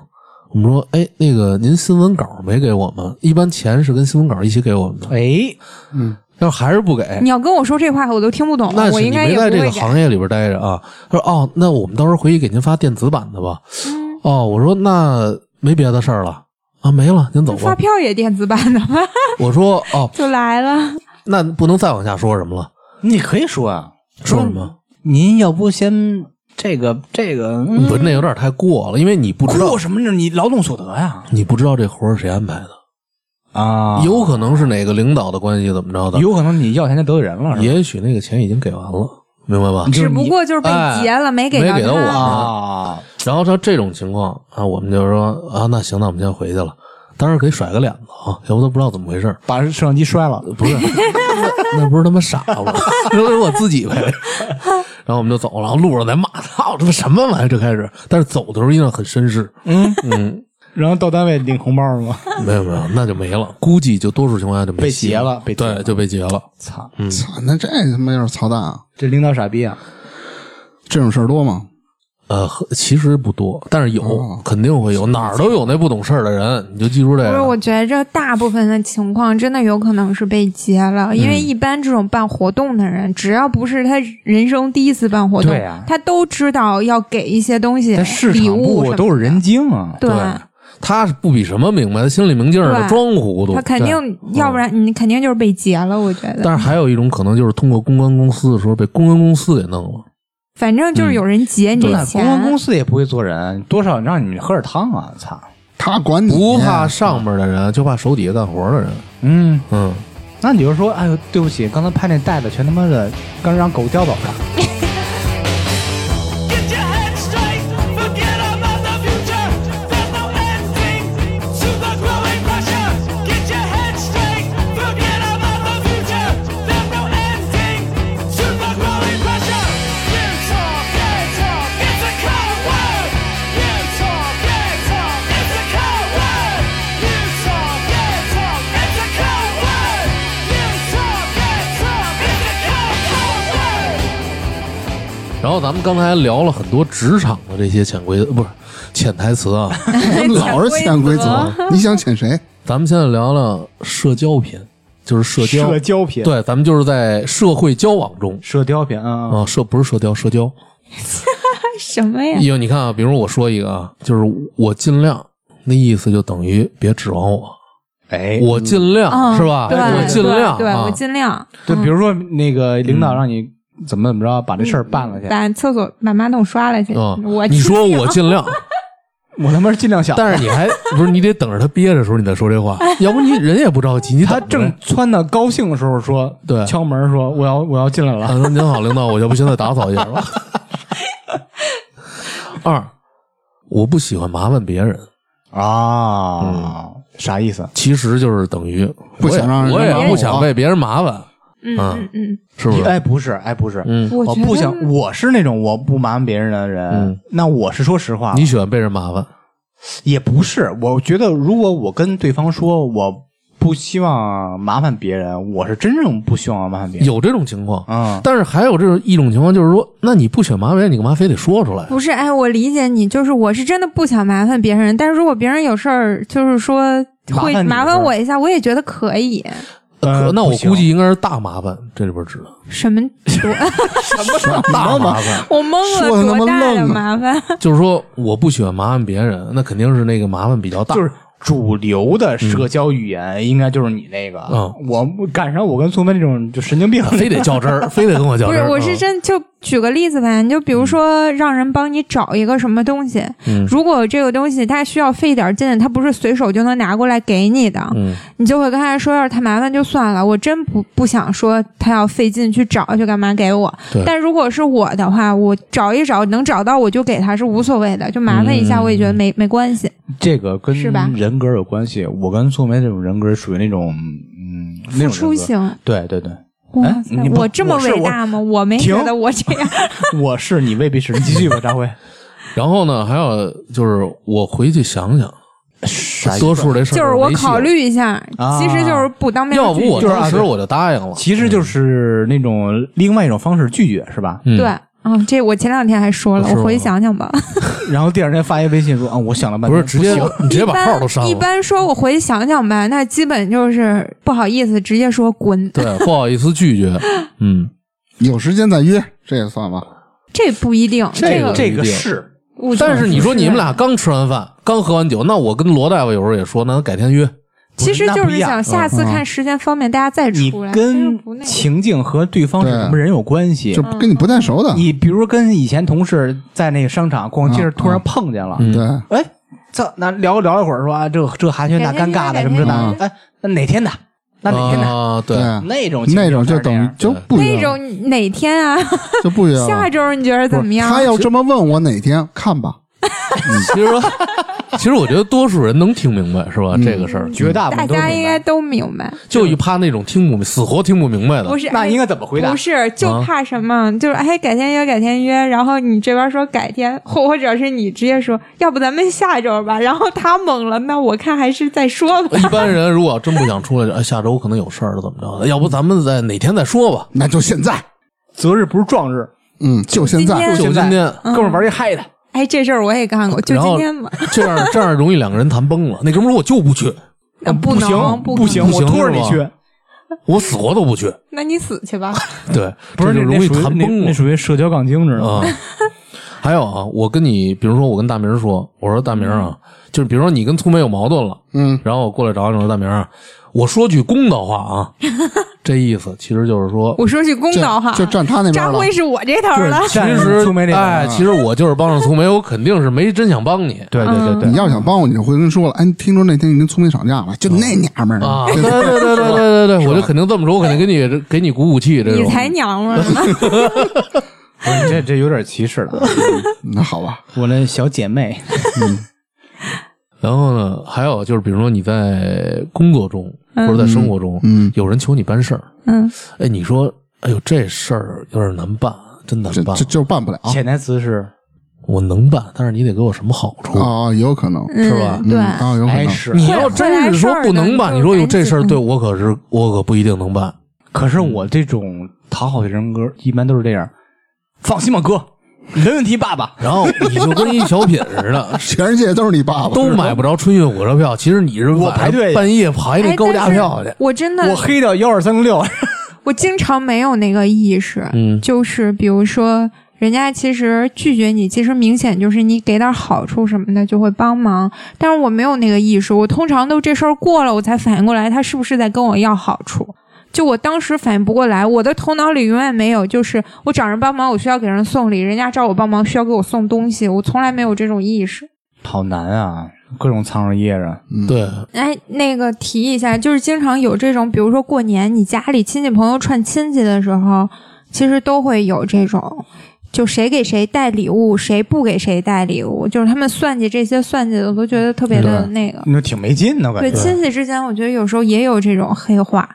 我们说，哎，那个您新闻稿没给我们，一般钱是跟新闻稿一起给我们的，哎，嗯要是还是不给，你要跟我说这话，我都听不懂。那是你我应该没在这个。行业里边待着啊。他说，哦，那我们到时候回去给您发电子版的吧。嗯哦，我说那没别的事儿了啊，没了，您走吧。发票也电子版的吗？[LAUGHS] 我说，哦，[LAUGHS] 就来了。那不能再往下说什么了，你可以说啊，说什么？您要不先这个这个，嗯。不，那有点太过了，因为你不知道。过，什么呢？你劳动所得呀？你不知道这活儿是谁安排的，啊。有可能是哪个领导的关系怎么着的，有可能你要钱就得罪人了，也许那个钱已经给完了，明白吧？只不过就是被劫了，没给没给到我。然后像这种情况啊，我们就说啊，那行，那我们先回去了。当时给甩个脸子啊，要不都不知道怎么回事儿。把摄像机摔了，不是，那不是他妈傻吗？[LAUGHS] 那是我自己呗。然后我们就走了，然后路上在骂，操，这什么玩意儿？这开始，但是走的时候印象很绅士。嗯嗯，然后到单位领红包了吗？[LAUGHS] 没有没有，那就没了，估计就多数情况下就没被劫了被劫了对，就被劫了。操，操，那这他妈有点操蛋啊！这领导傻逼啊！这种事儿多吗？呃，其实不多，但是有，哦肯定会有，哪儿都有那不懂事儿的人，你就记住这个不是，我觉得这大部分的情况真的有可能是被劫了，因为嗯一般这种办活动的人，只要不是他人生第一次办活动，啊他都知道要给一些东西，在市礼场部都是人精啊，对。他是不比什么明白，他心里明镜儿的装糊涂他。肯定，要不然你肯定就是被劫了。我觉得，但是还有一种可能，就是通过公关公司的时候被公关公司给弄了。反正就是有人劫你的钱公关公，司也不会做人，多少让你们喝点汤啊！操，他管你不怕上边的人，就怕手底下干活的人。嗯，嗯，那你就说，哎呦，对不起，刚才拍那袋子全他妈的刚让狗叼走了。然后咱们刚才聊了很多职场的这些潜规则不是潜台词啊，[LAUGHS] [LAUGHS] 老是潜规则，你想潜谁？咱们现在聊聊社交篇，就是社交。社交品，，对，咱们就是在社会交往中社交品啊，啊，社不是社交，社交。[LAUGHS] 什么呀？因为你看啊，比如我说一个啊，就是我尽量，那意思就等于别指望我，哎，我尽量、嗯，是吧？对，我尽量，对，对啊我尽量。对，嗯比如说那个领导让你怎么怎么着把这事儿办了去，把厕所把马桶刷了去。嗯，我你说我尽量，[LAUGHS] 我他妈是尽量想，但是你还不是你得等着他憋着的时候你再说这话，[LAUGHS] 要不你人也不着急，你他正窜的高兴的时候说，对。敲门说我要我要进来啊，了，说您好，领导，我要不现在打扫一下吧。[LAUGHS] 二，我不喜欢麻烦别人，啊，啥意思？其实就是等于不想让人我也我也不想被别人麻烦，嗯嗯嗯，是不是？哎，不是，哎，不是，嗯，我不想，我是那种我不麻烦别人的人嗯。那我是说实话，你喜欢被人麻烦，也不是。我觉得如果我跟对方说我不希望麻烦别人，我是真正不希望麻烦别人。有这种情况。啊，但是还有这种一种情况，就是说，那你不选麻烦人，你干嘛非得说出来？不是，哎，我理解你，就是我是真的不想麻烦别人，但是如果别人有事儿，就是说会麻烦麻烦我一下，我也觉得可以。呃可那我估计应该是大麻烦，这里边指的什么多？[LAUGHS] 大麻烦，我懵了，说得那么多大的愣啊麻烦？[LAUGHS] 就是说我不喜欢麻烦别人，那肯定是那个麻烦比较大。就是主流的社交语言应该就是你那个。嗯我赶上我跟苏芬这种就神经病，非得较真儿，[LAUGHS] 非得跟我较不是，真儿。我是嗯真就举个例子吧，你就比如说让人帮你找一个什么东西，嗯如果这个东西它需要费一点劲，它不是随手就能拿过来给你的，嗯你就会跟他说，要是太麻烦就算了，我真不不想说他要费劲去找，去干嘛给我。但如果是我的话，我找一找能找到我就给他是无所谓的，就麻烦一下嗯我也觉得没、没关系。这个跟是吧人格有关系。我跟素梅这种人格属于那种，嗯，那种付人格。出型，对对对，哇塞，我这么伟大吗？我没觉得我这样。[LAUGHS] 我是你未必是。你继续吧，张辉。[LAUGHS] 然后呢，还有就是我回去想想，啥多数的事儿就是我考虑一下，啊其实就是不当面要不我当时我就答应了。其实就是那种另外一种方式拒绝，是吧？嗯对。啊、这我前两天还说了，我回去想想吧。[LAUGHS] 然后第二天发一微信说啊，我想了半天，不是直接你直接把号都删了。一般说我回去想想吧，那基本就是不好意思，直接说滚。[LAUGHS] 对，不好意思拒绝。[LAUGHS] 嗯，有时间再约，这也算吧。这不一定，这个这个是但是你说你们俩刚吃完饭，刚喝完酒，那我跟罗大夫有时候也说，那改天约。其实就是想下次嗯看时间方便，大家再出来。你跟情境和对方是什么人有关系就。跟你不太熟的，你比如跟以前同事在那个商场逛街，嗯突然碰见了，嗯对，哎，这那聊聊一会儿说啊，这这寒暄那尴尬的约什么这那，的，哎，那哪天的？那哪天的？啊，对，那种那种就等于就不那种哪天啊？就不约了。[LAUGHS] 下周你觉得怎么样？他要这么问我哪天看吧，[LAUGHS] 其实 [LAUGHS] 其实我觉得多数人能听明白，是吧？嗯这个事儿，绝大部大分都是明白家应该都明白，就一怕那种听不明死活听不明白的。不是？那应该该怎么回答不？是，就啊怕什么？就是哎，改天约，改天约，然后你这边说改天，或或者是你直接说，要不咱们下周吧？然后他懵了，那我看还是再说吧。[LAUGHS] 一般人如果要真不想出来，就哎，下周可能有事儿了，怎么着的？要不咱们在哪天再说吧？那就现在，择日不是撞日，嗯，就现在就今天，哥们玩一嗨的，哎，这事儿我也干过，就今天嘛。这样这样容易两个人谈崩了。那哥们儿说我就不去，那不行不不行，不行我拖着你去。我死活都不去。那你死去吧。对，[LAUGHS] 不是这就容易谈崩了那那。属于社交杠精，知道吗？啊。还有啊，我跟你，比如说我跟大明说，我说大明啊，就是比如说你跟粗梅有矛盾了，嗯，然后我过来找你我说大明啊，我说句公道话啊，[LAUGHS] 这意思其实就是说，我说句公道话，就站他那边了。张辉是我这头了。其实粗梅这哎，其实我就是帮着粗梅，我肯定是没真想帮你。对对对对。你，要想帮我，你就会跟说了，哎，听说那天你跟聪明吵架了，就那娘们儿啊，对对 [LAUGHS] 对对对对对，我就肯定这么说，我肯定给你给你鼓鼓气，这种。你才娘们儿。呢！[LAUGHS] 不是这这有点歧视了。那好吧，我那小姐妹，然后呢，还有就是，比如说你在工作中或者在生活中，嗯。有人求你办事儿，嗯，哎，你说，哎呦，这事儿有点难办，真难办。这这。就办不了。潜台词是？我能办，但是你得给我什么好处？啊，有可能，是吧？嗯对，嗯啊，有可能，你要真是说不能办，你说有这事儿对我可是我可不一定能办。可是我这种讨好的人格一般都是这样。放心吧，哥，没问题，爸爸。然后你就跟一小品似的，[LAUGHS] 全世界都是你爸爸，都买不着春运火车票，其实你是晚上排队半夜排那哎高价票去。我真的我黑掉幺二三零六，[LAUGHS] 我经常没有那个意识，嗯就是比如说，人家其实拒绝你，其实明显就是你给点好处什么的就会帮忙，但是我没有那个意识，我通常都这事儿过了，我才反应过来他是不是在跟我要好处。就我当时反应不过来，我的头脑里永远没有，就是我找人帮忙，我需要给人送礼，人家找我帮忙需要给我送东西，我从来没有这种意识。好难啊，各种藏着掖着。嗯，对，哎，那个提一下，就是经常有这种，比如说过年你家里亲戚朋友串亲戚的时候，其实都会有这种，就谁给谁带礼物，谁不给谁带礼物，就是他们算计这些算计的，我都觉得特别的那个。那挺没劲的，感觉对。亲戚之间，我觉得有时候也有这种黑话。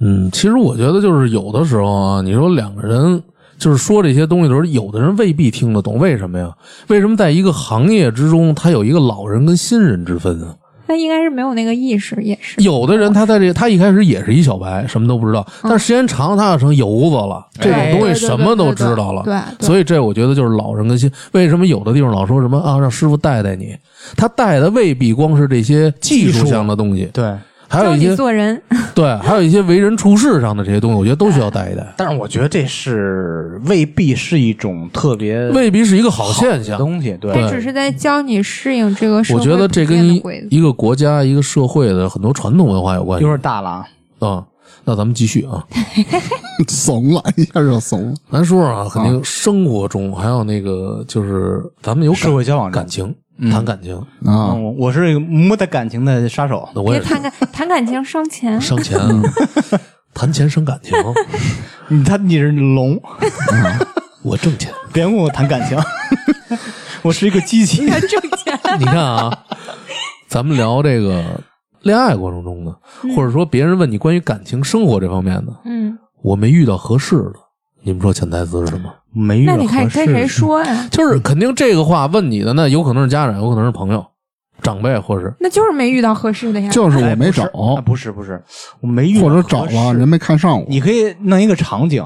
嗯，其实我觉得就是有的时候啊，你说两个人就是说这些东西的时候，有的人未必听得懂，为什么呀？为什么在一个行业之中，他有一个老人跟新人之分啊？他应该是没有那个意识，也是。有的人他在这，他一开始也是一小白，什么都不知道，但时间长了，他要成油子了，这种东西什么都知道了。对，所以这我觉得就是老人跟新。为什么有的地方老说什么啊，让师傅带带你？他带的未必光是这些技术上的东西，对，还有一些做人，[LAUGHS] [LAUGHS] 对，还有一些为人处事上的这些东西，我觉得都需要带一带，但是我觉得这是未必是一种特别未必是一个好现象。的东西。对，对他只是在教你适应这个社会我觉得这跟一个国家、一个社会的很多传统文化有关系有。点大了啊。嗯，那咱们继续啊，[LAUGHS] 怂了，一下就怂了。咱说啊，肯定生活中还有那个就是咱们有社会交往感情，谈感情，啊，嗯，我是一个没得感情的杀手。我也是。别谈感谈感情伤钱，伤钱。啊，[LAUGHS] 谈钱伤感情，[LAUGHS] 你他你是龙，[LAUGHS] 我挣钱。别跟我谈感情，我是一个机器。挣钱。你看啊，咱们聊这个恋爱过程中的，或者说别人问你关于感情生活这方面的，嗯，我没遇到合适的，你们说潜台词是什么？没遇到那你看合适跟谁的？说呀？[LAUGHS] 就是肯定这个话问你的，那有可能是家长，有可能是朋友、长辈，或是那就是没遇到合适的呀。就是我没找，啊，不是不是，我没遇到或者找合适了人没看上我。你可以弄一个场景，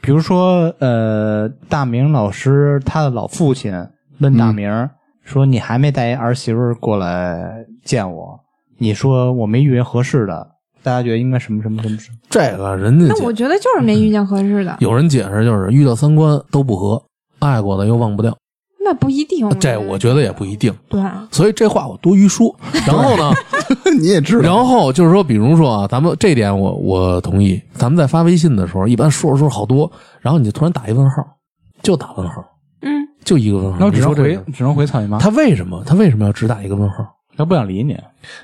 比如说，呃，大明老师他的老父亲问大明、说：“你还没带一儿媳妇过来见我？”你说我没遇见合适的，大家觉得应该什么什么什么什么？这个人家那我觉得就是没遇见合适的，有人解释就是遇到三观都不合，爱过的又忘不掉，那不一定。这我觉得也不一定。对，所以这话我多余说。然后呢，[LAUGHS] 你也知道，然后就是说，比如说啊，咱们这点我我同意。咱们在发微信的时候，一般说着说着好多，然后你就突然打一问号，就打问号，嗯，就一个问号。那我只能回你说这，只能回草你妈。他为什么他为什么要只打一个问号？他不想理你。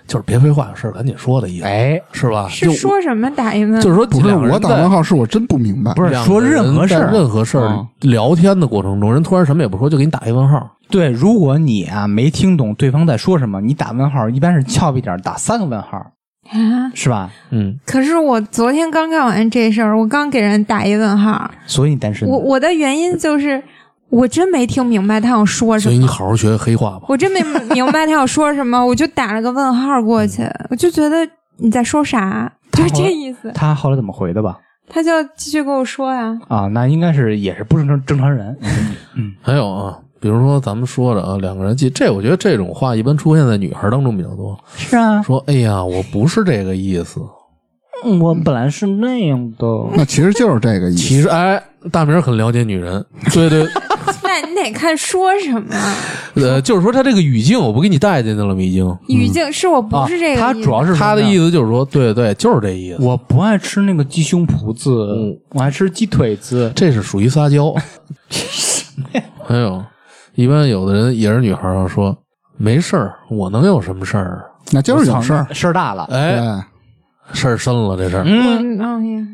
就是别废话，有事儿赶紧说的意思，哎，是吧？是就说什么打一问？就是说，不是我打问号，是我真不明白。不是说任何事儿任何事儿嗯聊天的过程中，人突然什么也不说，就给你打一问号。对，如果你啊没听懂对方在说什么，你打问号一般是俏皮点儿，打三个问号，啊。是吧？嗯，可是我昨天刚干完这事儿，我刚给人打一问号。所以你单身。我我的原因就是，我真没听明白他要说什么所以你，好好学黑话吧。我真没明白他要说什么，[LAUGHS] 我就打了个问号过去，我就觉得你在说啥，就是这意思。他后来怎么回的吧？他就继续跟我说呀，啊，那应该是也是不是正正常人。[LAUGHS] 嗯还有啊，比如说咱们说的啊，两个人记这，我觉得这种话一般出现在女孩当中比较多。是啊，说，哎呀，我不是这个意思。我本来是那样的。那其实就是这个意思。其实，哎，大明很了解女人，对对，[LAUGHS] 那你得看说什么呃，就是说他这个语境，我不给你带进去了吗？已经，语境，是我不是这个意思。啊他主要是他的意思，就是说，对对，就是这意思。我不爱吃那个鸡胸脯子，嗯我爱吃鸡腿子。这是属于撒娇。[LAUGHS] 还有，一般有的人也是女孩儿啊，说没事儿，我能有什么事儿？那就是有事儿。事儿大了。哎，哎，事儿深了，这事儿。嗯，嗯，哎呀，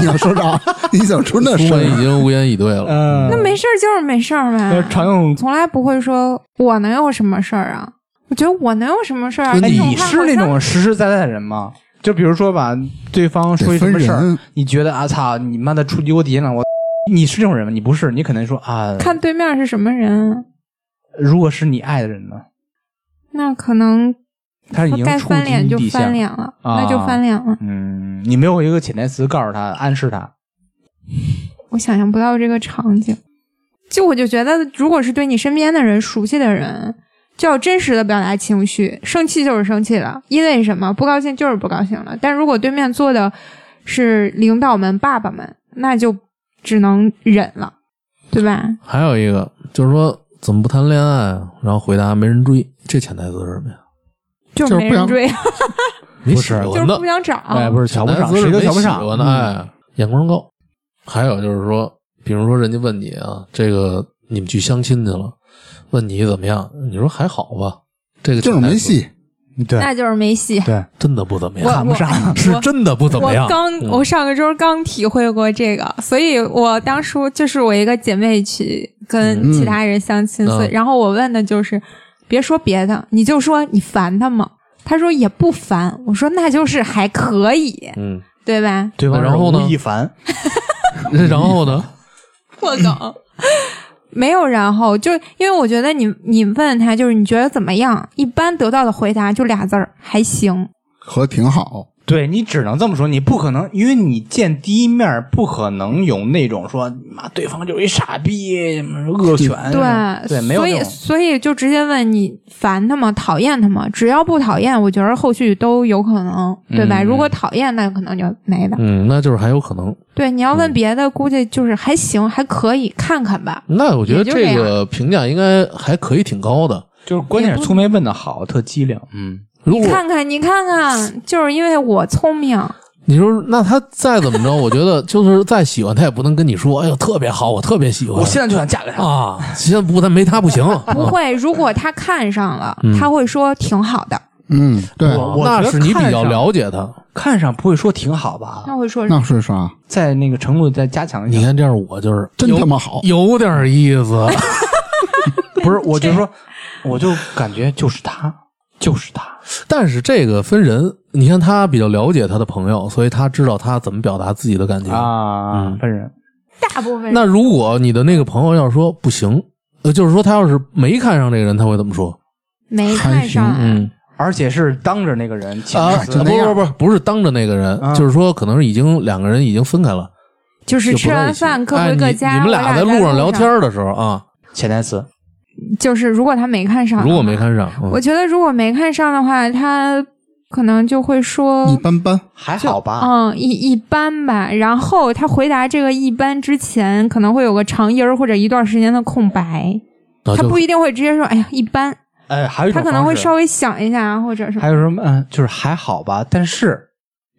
你要说啥？[LAUGHS] 你想出那出门已？经无言以对了。嗯，那没事儿就是没事儿呃呗，常用。从来不会说我能有什么事儿啊。我觉得我能有什么事儿啊？不哎，这种你是那像种实实在在的人吗？就比如说吧，对方说一什么事儿人，你觉得啊操，你妈的触及我底线了，我 [LAUGHS] 你是这种人吗？你不是，你肯定说啊，看对面是什么人，如果是你爱的人呢，那可能他已经该翻脸就。翻脸了，啊那就翻脸了。嗯，你没有一个潜台词告诉他，暗示他。我想象不到这个场景，就我就觉得，如果是对你身边的人、熟悉的人，就要真实的表达情绪，生气就是生气了，因为什么？不高兴就是不高兴了。但如果对面坐的是领导们、爸爸们，那就只能忍了，对吧？还有一个就是说，怎么不谈恋爱啊？然后回答没人追，这潜台词是什么呀？就是 [LAUGHS] [LAUGHS] 不想人追，没不是就是不，想找。哎，不是瞧不上，谁都瞧不没上喜欢的，哎，眼光高。还有就是说，比如说人家问你啊，这个你们去相亲去了，问你怎么样，你说还好吧？这个就是没戏。嗯对那就是没戏。对，真的不怎么样，看不上 [LAUGHS] 是真的不怎么样。我刚，嗯我上个周刚体会过这个，所以我当初就是我一个姐妹去跟其他人相亲，嗯所以然后我问的就是，别说别的，你就说你烦他吗？他说也不烦，我说那就是还可以，嗯，对吧？对吧然后呢是吴亦凡，然后呢？[LAUGHS] [LAUGHS] 我靠。没有然后，就因为我觉得你你问他就是你觉得怎么样，一般得到的回答就俩字儿还行。和挺好，对你只能这么说，你不可能，因为你见第一面不可能有那种说妈对方就是一傻逼，恶犬，对对，没有所以所以就直接问你烦他吗？讨厌他吗？只要不讨厌，我觉得后续都有可能，对吧？嗯如果讨厌，那可能就没了。嗯，那就是还有可能。对，你要问别的，估计就是还行，还可以，看看吧。那我觉得这个评价应该还可以，挺高的。就是关键是粗眉问的好，特机灵，嗯，你看看，你看看，就是因为我聪明，你说那他再怎么着，我觉得就是再喜欢他也不能跟你说，哎呦特别好，我特别喜欢。我现在就想嫁给他。啊，现在不，他没他不行。[LAUGHS] 不会，如果他看上了，他会说挺好的。嗯，对，那是你比较了解他。看上不会说挺好吧？那会说那是啥？在那个程度再加强一下。你看这样，我就是真他妈好有点意思。[LAUGHS] 不是，我就说，[LAUGHS] 我就感觉就是他，就是他。但是这个分人，你看他比较了解他的朋友，所以他知道他怎么表达自己的感情。啊，分人。大部分那如果你的那个朋友要是说不行，呃，就是说他要是没看上这个人，他会怎么说？没看上，嗯而且是当着那个人啊，不不不，不是当着那个人，啊就是说可能是已经两个人已经分开了，就是吃完饭各回各家。你们俩在路上聊天的时候啊，潜台词，就是如果他没看上，如果没，看上，嗯我觉得如果没看上的话，他可能就会说一般般。还好吧？嗯，一一般吧。然后他回答这个一般之前，可能会有个长音儿或者一段时间的空白，他不一定会直接说“哎呀一般哎，还有”，一种他可能会稍微想一下，或者什么还。有什么？嗯，就是还好吧，但是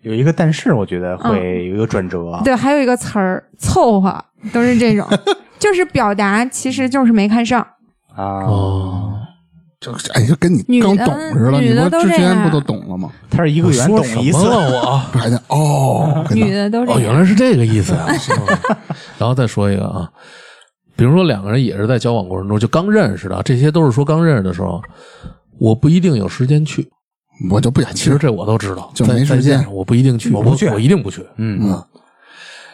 有一个但是，我觉得嗯会有一个转折。对，还有一个词儿“凑合”，都是这种，[LAUGHS] 就是表达其实就是没看上。啊，哦，就哎，就跟你刚懂似的，你不之前不都懂了吗？他是一个圆懂一次么。了我？[LAUGHS] 还得哦，女的都这样。原来是这个意思呀、[LAUGHS] 嗯然后再说一个啊，比如说两个人也是在交往过程中就刚认识的，这些都是说刚认识的时候，我不一定有时间去。我就不想去其实。这我都知道，就在没时间我不一定去，我不去我一定不去。嗯，嗯，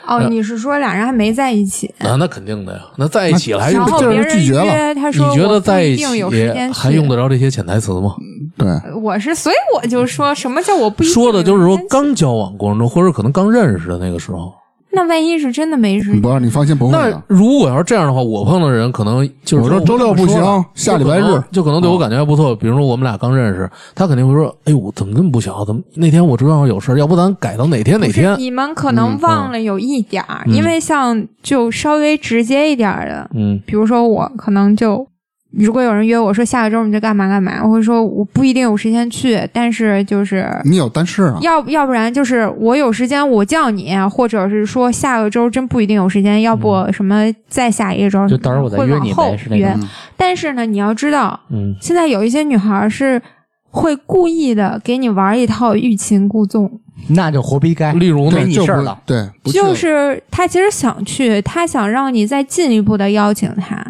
哦，你是说俩人还没在一起，啊，那肯定的呀。那在一起了还用这然后别人拒绝了约他说你觉得在一一定有时间起还用得着这些潜台词吗？对，我是，所以我就说什么叫我不一定说的就是说刚交往过程中，或者可能刚认识的那个时候。那万一是真的没时间，不，你放心，不会那的。如果要是这样的话，我碰到的人可能就是我说周六不行下礼拜日就可能就可能对我感觉还不错。比如说我们俩刚认识，他肯定会说：“哎呦，怎么那么不巧？怎么那天我正好有事儿要不咱改到哪天哪天你们可能忘了有一点儿，嗯因为像就稍微直接一点儿的，？”嗯，比如说我可能就。如果有人约我说下个周你就干嘛干嘛，我会说我不一定有时间去，但是就是你有但是啊，要要不然就是我有时间我叫你，或者是说下个周真不一定有时间，要不什么再下一个周，就到时候我再约你呗，约。但是呢，你要知道，嗯，现在有一些女孩是会故意的给你玩一套欲擒故纵，那就活逼该。例如呢？没你事儿了。对，就是她其实想去，她想让你再进一步的邀请她，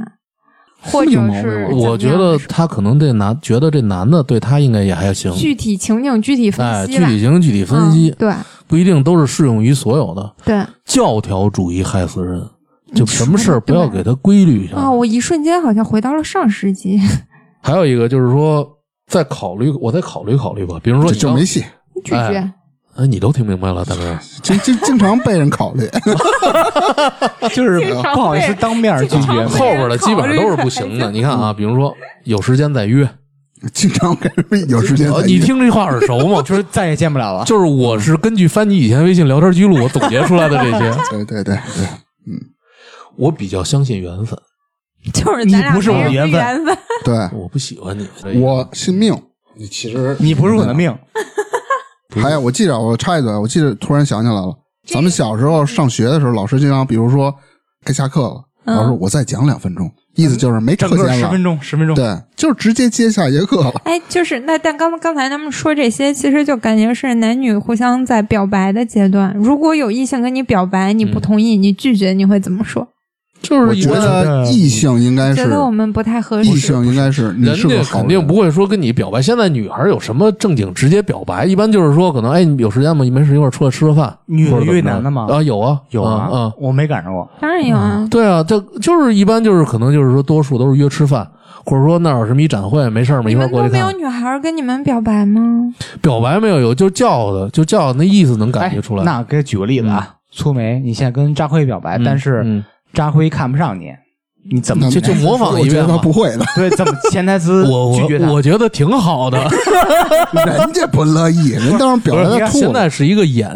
或者是我觉得他可能这男觉得这男的对他应该也还行。具体情景具体分哎，析哎。具体情具体分析嗯，对不一定都是适用于所有的。对教条主义害死人，就什么事儿不要给他规律下啊、来。我一瞬间好像回到了上世纪，还有一个就是说，再考虑，我再考虑考虑吧。比如说就没戏，拒绝。哎哎，你都听明白了，大哥。[LAUGHS] 经经经常被人考虑。[LAUGHS] [LAUGHS] 就是经常不好意思当面拒绝。后边的基本上都是不行的。你看啊，比如说有时间再约，经常跟人有时间呃再约你听这话耳熟吗？就是再也见不了了。就是我是根据翻你以前微信聊天记录，我总结出来的这些。对对对对，嗯我比较相信缘分，就是你不是我的缘分。对我不喜欢你。我信命。你其实你不是我的命，还有，我记着，我插一嘴，我记得突然想起来了，咱们小时候上学的时候，老师经常，比如说该下课了，嗯老师说我再讲两分钟，意思就是没课间了，十分钟，十分钟。对，就是直接接下一节课了。哎，就是那，但刚刚才他们说这些，其实就感觉是男女互相在表白的阶段。如果有异性跟你表白，你不同意，你拒绝，你会怎么说？我觉就是一般得异性应该是觉得我们不太合适异。性应该是你人家是个肯定不会说跟你表白。现在女孩有什么正经直接表白？一般就是说，可能哎，你有时间吗？你没事，一会儿出来吃个饭。女的或者怎么着越南的吗啊，有啊，有啊，嗯我没赶上过。当然有啊，对啊，这就是一般就是可能就是说，多数都是约吃饭，或者说那儿有什么一展会，没事儿嘛，一你块儿过去看。没有女孩跟你们表白吗？表白没有有，就叫的，就叫那意思能感觉出来。哎那给举个例子啊，粗梅，你现在跟张辉表白，嗯但是嗯扎辉看不上你，你怎么就就模仿我觉得他一遍嘛不会的，对怎么 [LAUGHS] 潜台词我拒绝他？我我觉得挺好的，人家不乐意，人当时表 [LAUGHS] 不是白他吐了。现在是一个演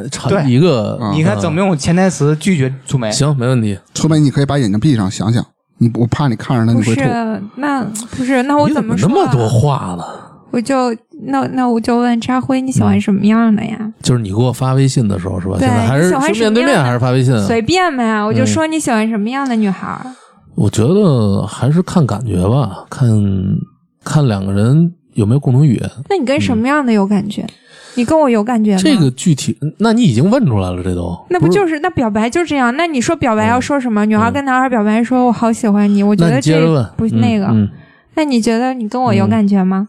一个，嗯你看怎么用潜台词拒绝粗梅？行，没问题。出梅你可以把眼睛闭上想想，你我怕你看着他不你会吐。是，那不是，那我怎么说？么那么多话呢？我就那那我就问扎辉，你喜欢什么样的呀？就是你给我发微信的时候是吧？对现在还是喜欢是面对面还是发微信啊？随便呗，我就说你喜欢什么样的女孩儿。我觉得还是看感觉吧，看看两个人有没有共同语言。那你跟什么样的有感觉？你跟我有感觉吗？这个具体，那你已经问出来了，这都那不就是那表白就这样？那你说表白要说什么？女孩跟男孩表白说“我好喜欢你”，我觉得这不那个。嗯，那你觉得你跟我有感觉吗？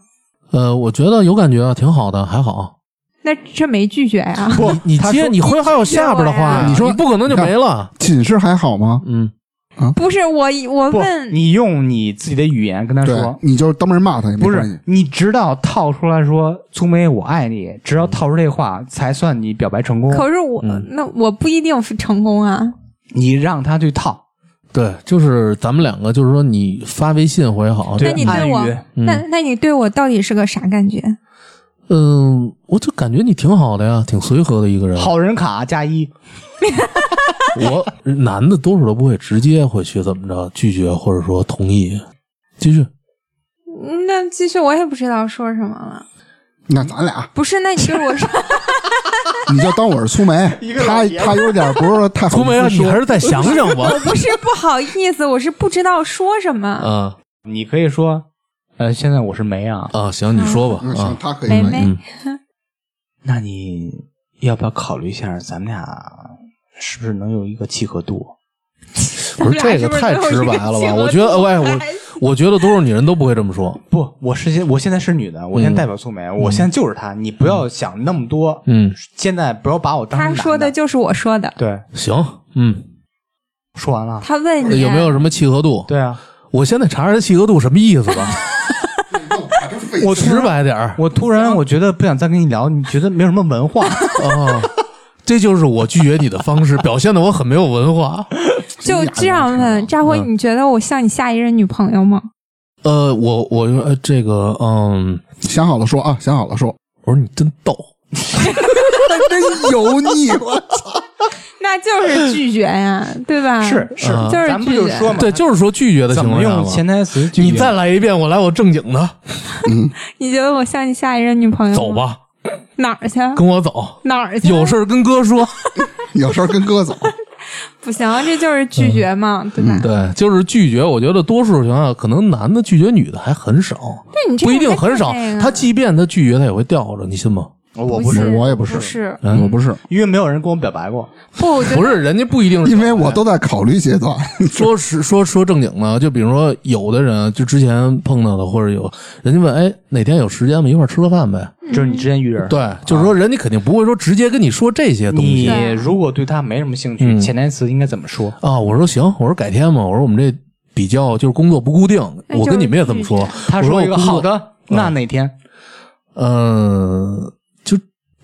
呃，我觉得有感觉啊，挺好的，还好。那这没拒绝呀？不，你接，你会还有下边的话呀，你说你不可能就没了。寝室还好吗？嗯啊，不是我，我，问你用你自己的语言跟他说，，你就当面骂他也没不关系是。你直到套出来说“粗梅我爱你”，直到套出这话才算你表白成功。可是我、嗯那我不一定成功啊。你让他去套，对，就是咱们两个，就是说你发微信也好。那你对我，嗯那那你对我到底是个啥感觉？嗯，我就感觉你挺好的呀，挺随和的一个人。好人卡加一，[LAUGHS] 我男的多数都不会直接会去怎么着拒绝或者说同意。继续，嗯那继续，我也不知道说什么了。那咱俩，不是，那你对我说，[LAUGHS] 你就当我是粗梅，他他有点不是说太好苏梅啊，意思你还是再想想吧。我不是不好意思，我是不知道说什么。啊你可以说，呃，现在我是梅啊，啊，行，你说吧嗯，行啊，，他可以梅梅，那你要不要考虑一下，咱们俩是不是能有一个契合度？不是这个太直白了吧？我觉得，喂，我我觉得多数女人都不会这么说。不，我是现我现在是女的，我现在代表素梅，我现在就是她，你不要想那么多，嗯，现在不要把我当成他男说的就是我说的。对，行，嗯，说完了，他问你有没有什么契合度？对啊，我现在查查这契合度什么意思吧，[LAUGHS] 我直白点儿我突然我觉得不想再跟你聊，你觉得没有什么文化，啊。这就是我拒绝你的方式，[LAUGHS] 表现的我很没有文化。[LAUGHS] 就这样问扎辉，嗯。你觉得我像你下一任女朋友吗？呃，我我呃这个嗯，想好了说啊，想好了说，我说你真逗，真油腻，我操。[LAUGHS] 那就是拒绝呀，对吧？是是，啊就是咱们不拒绝就说嘛，对，就是说拒绝的怎么情况下嘛。用潜台词拒绝？你再来一遍，我来我正经的，你觉得我像你下一任女朋友吗？走，吧，哪儿去？跟我走，哪儿去？有事儿跟哥说。[LAUGHS] 有事儿跟哥走。[LAUGHS] 不行，这就是拒绝嘛，对吧？对，就是拒绝。我觉得多数情况下，可能男的拒绝女的还很少，不一定很少他即便他拒绝，他也会吊着，你信吗？不我不是，我也不是不是，嗯我不是，因为没有人跟我表白过，不，不是，人家不一定是因为我都在考虑阶段。[LAUGHS] 说是说说正经的，就比如说有的人就之前碰到的，或者有人家问，哎，哪天有时间吗？一块吃个饭呗。就是你之前遇人，对，就是说人家肯定不会说直接跟你说这些东西你如果对他没什么兴趣，嗯潜台词应该怎么说？啊。我说行，我说改天嘛，我说我们这比较就是工作不固定，那就是我跟你们也这么说。他说一个好的，那哪天？嗯，就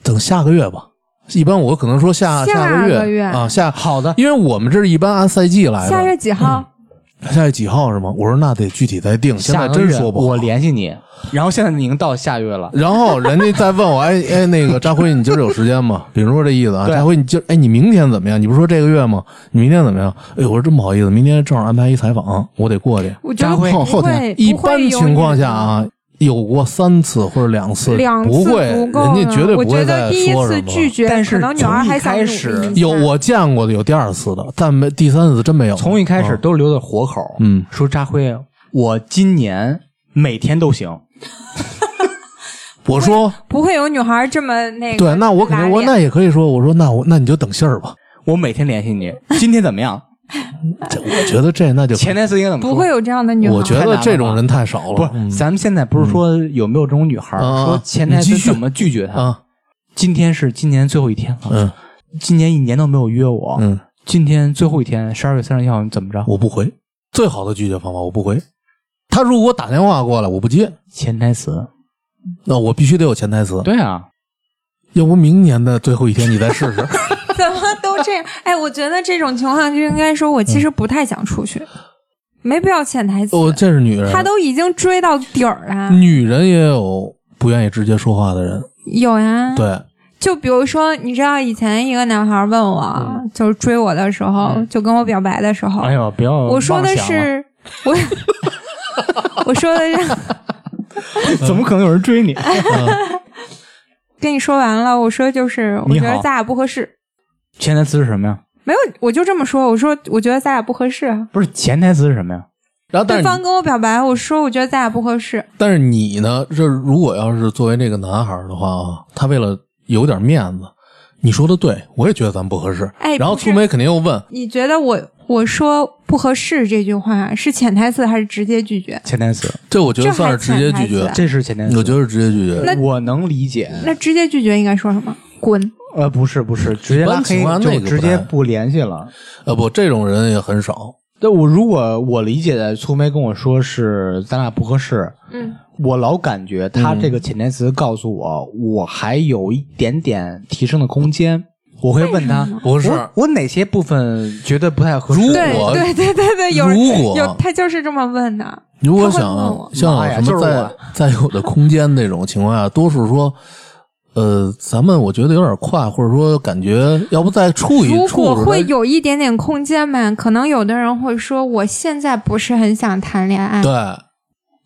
等下个月吧。一般我可能说下下个个月啊，下好的，因为我们这一般按赛季来的。下月几号？下月几号是吗？我说那得具体再定，现在下个月真说不好。我联系你，然后现在已经到下月了，然后人家再问我，哎哎，那个张辉，你今儿有时间吗？[LAUGHS] 比如说这意思啊，张辉，你今儿哎，你明天怎么样？你不是说这个月吗？你明天怎么样？哎呦，我说真不好意思，明天正好安排一采访，我得过去。我觉得扎辉不后天会，一不会有般情况你下啊，有过三次或者两次，两次不会，人家绝对我觉不会再得第一次说什么。拒绝，但是可能女孩还想努力从一开始有我见过的有第二次的，但没第三次真没有。从一开始啊都留的活口。嗯，说扎辉，我今年每天都行，[LAUGHS] 我说不会有女孩这么那个。对，那我肯定我那也可以说，我说那我那你就等信儿吧。我每天联系你，今天怎么样？这我觉得这那就潜台词应该怎么说？不会有这样的女孩。我觉得这种人太少了。不是，嗯咱们现在不是说有没有这种女孩说潜台词怎么拒绝她？啊，今天是今年最后一天了，嗯今年一年都没有约我，嗯，今天最后一天，十二月三十一号，你怎么着？我不回。最好的拒绝方法，我不回。他如果打电话过来，我不接，潜台词，那我必须得有潜台词。对啊，要不明年的最后一天你再试试。[LAUGHS] 怎么都这样？[LAUGHS] 哎，我觉得这种情况就应该说，我其实不太想出去，没必要潜台词。哦，这是女人，他都已经追到底儿了，女人也有不愿意直接说话的人。有呀。对，就比如说，你知道以前一个男孩问我，就是追我的时候，就跟我表白的时候，哎呦，不要我说的是我，[LAUGHS] 我说的是，[LAUGHS] 怎么可能有人追你？跟你说完了，我说就是，我觉得咱俩不合适。潜台词是什么呀？没有，我就这么说。我说，我觉得咱俩不合适啊。不是潜台词是什么呀？然后但是你对方跟我表白，我说我觉得咱俩不合适。但是你呢？这如果要是作为这个男孩儿的话啊，他为了有点面子，你说的对，我也觉得咱们不合适。哎不是然后粗梅肯定又问，你觉得我我说不合适这句话是潜台词还是直接拒绝？潜台词，这我觉得算是直接拒绝这还潜台词，这是潜台词。我觉得是直接拒绝。那我能理解。那直接拒绝应该说什么？滚！呃，不是不是，直接拉黑就直接不联系了。呃，不，这种人也很少。对我如果我理解的粗梅跟我说是咱俩不合适，嗯，我老感觉他这个潜台词告诉我，我还有一点点提升的空间。我会问他为什么，不是我我哪些部分觉得不太合适？如对果对对对对，有如果有他就是这么问的。如果想像什么在就是在有的空间那种情况下，多数说，呃，咱们我觉得有点快，或者说感觉要不再处一如处如果会有一点点空间吧，可能有的人会说我现在不是很想谈恋爱。对，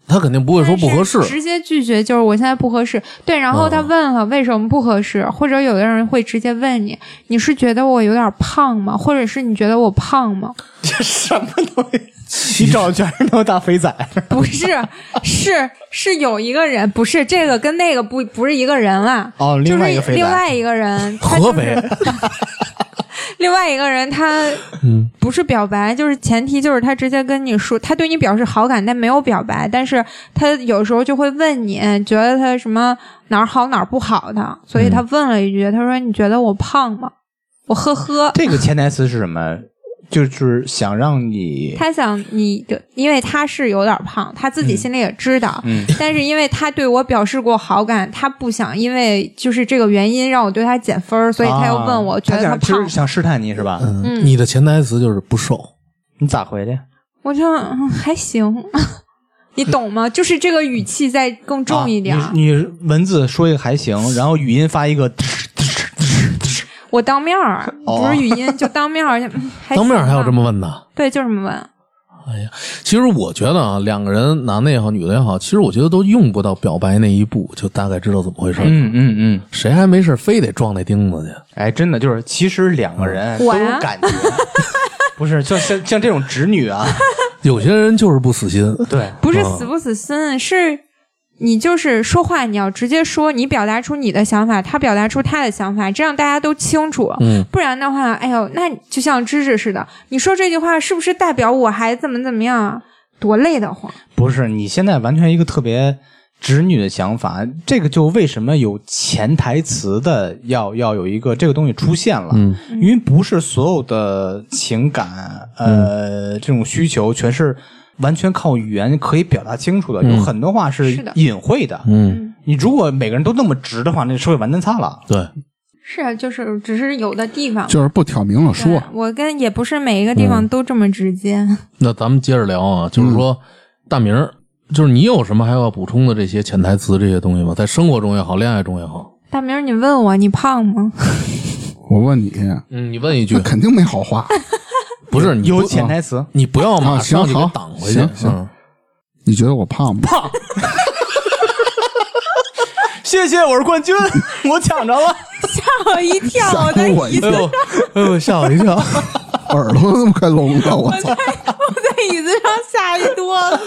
他肯定不会说不合适直接拒绝就是我现在不合适。对，然后他嗯问了为什么不合适，或者有的人会直接问你，你是觉得我有点胖吗？或者是你觉得我胖吗？[LAUGHS] 这什么东西？你找的全是那种大肥仔。[LAUGHS] 不是，是是有一个人，不是这个跟那个不不是一个人了。哦另外一个肥仔就是另外一个人，合肥，[LAUGHS] 另外一个人他嗯，不是表白，就是前提就是他直接跟你说，他对你表示好感，但没有表白，但是他有时候就会问你，觉得他什么哪儿好哪儿不好的，所以他问了一句，他说你觉得我胖吗？我呵呵。这个潜台词是什么？就是想让你他想你的，因为他是有点胖，他自己心里也知道，嗯 [LAUGHS] 但是因为他对我表示过好感，他不想因为就是这个原因让我对他减分儿，所以他又问我，啊觉得他胖是想试探你是吧？嗯，嗯你的潜台词就是不瘦。你咋回的？我就、嗯、还行，[LAUGHS] 你懂吗？就是这个语气再更重一点。啊你你文字说一个还行，然后语音发一个，我当面儿哦不是语音，就当面儿，[LAUGHS] 当面儿还有这么问的？对，就这么问。哎呀，其实我觉得啊，两个人男的也好，女的也好，其实我觉得都用不到表白那一步，就大概知道怎么回事。嗯嗯嗯，谁还没事非得撞那钉子去？哎，真的就是，其实两个人都有我感觉，不是就像像这种直女啊，有些人就是不死心。对，不是嗯死不死心，是你就是说话，你要直接说，你表达出你的想法，他表达出他的想法，这样大家都清楚。嗯，不然的话，哎呦，那就像芝芝似的，你说这句话是不是代表我还怎么怎么样啊？多累得慌！不是你现在完全一个特别直女的想法，这个就为什么有潜台词的要要有一个这个东西出现了，嗯，因为不是所有的情感呃、这种需求全是完全靠语言可以表达清楚的，嗯有很多话是隐晦的。嗯，你如果每个人都那么直的话，那社会完蛋擦了。对，是啊，就是只是有的地方就是不挑明了说，我跟也不是每一个地方都这么直接。那咱们接着聊啊，就是说，大明儿，就是你有什么还要补充的这些潜台词这些东西吗？在生活中也好，恋爱中也好，大明儿，你问我你胖吗？[LAUGHS] 我问你，嗯，你问一句，肯定没好话。不是你有潜台词，你不要马上就给挡回去行，你觉得我胖吗？胖。[LAUGHS] 谢谢，我是冠军，我抢着了。[LAUGHS] 吓我一跳！我吓在我一跳，哎呦，哎呦，吓我一跳！[LAUGHS] 耳朵都快聋了，我操！我在椅子上吓一哆嗦。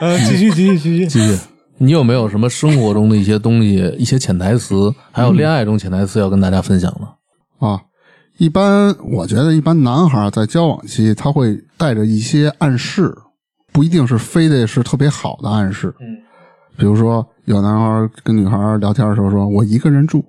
呃，继续，继续，继续。继续，你有没有什么生活中的一些东西、一些潜台词，还有恋爱中潜台词要跟大家分享的？啊，一般我觉得一般男孩在交往期他会带着一些暗示，不一定是非得是特别好的暗示。嗯，比如说有男孩跟女孩聊天的时候说：“我一个人住。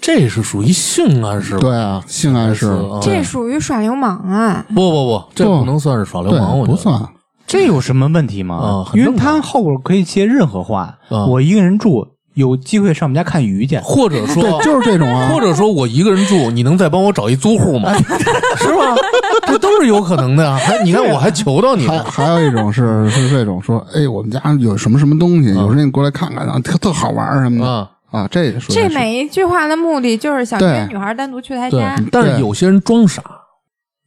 这是属于性暗示”吧？对啊，性暗示。啊这属于耍流氓啊！不不不，这不不能算是耍流氓，我，觉得不算。这有什么问题吗？因为他后边可以接任何话。啊我一个人住，有机会上我们家看鱼去。或者说对，就是这种啊。[LAUGHS] 或者说我一个人住，你能再帮我找一租户吗？[LAUGHS] 是吗？[LAUGHS] 这都是有可能的呀。还你看，我还求到你还了。还有一种是是这种说，哎，我们家有什么什么东西，有时候你过来看看，然后特特好玩儿什么的啊，啊，这也属于这是每一句话的目的就是想对约女孩单独去他对家。。但是有些人装傻，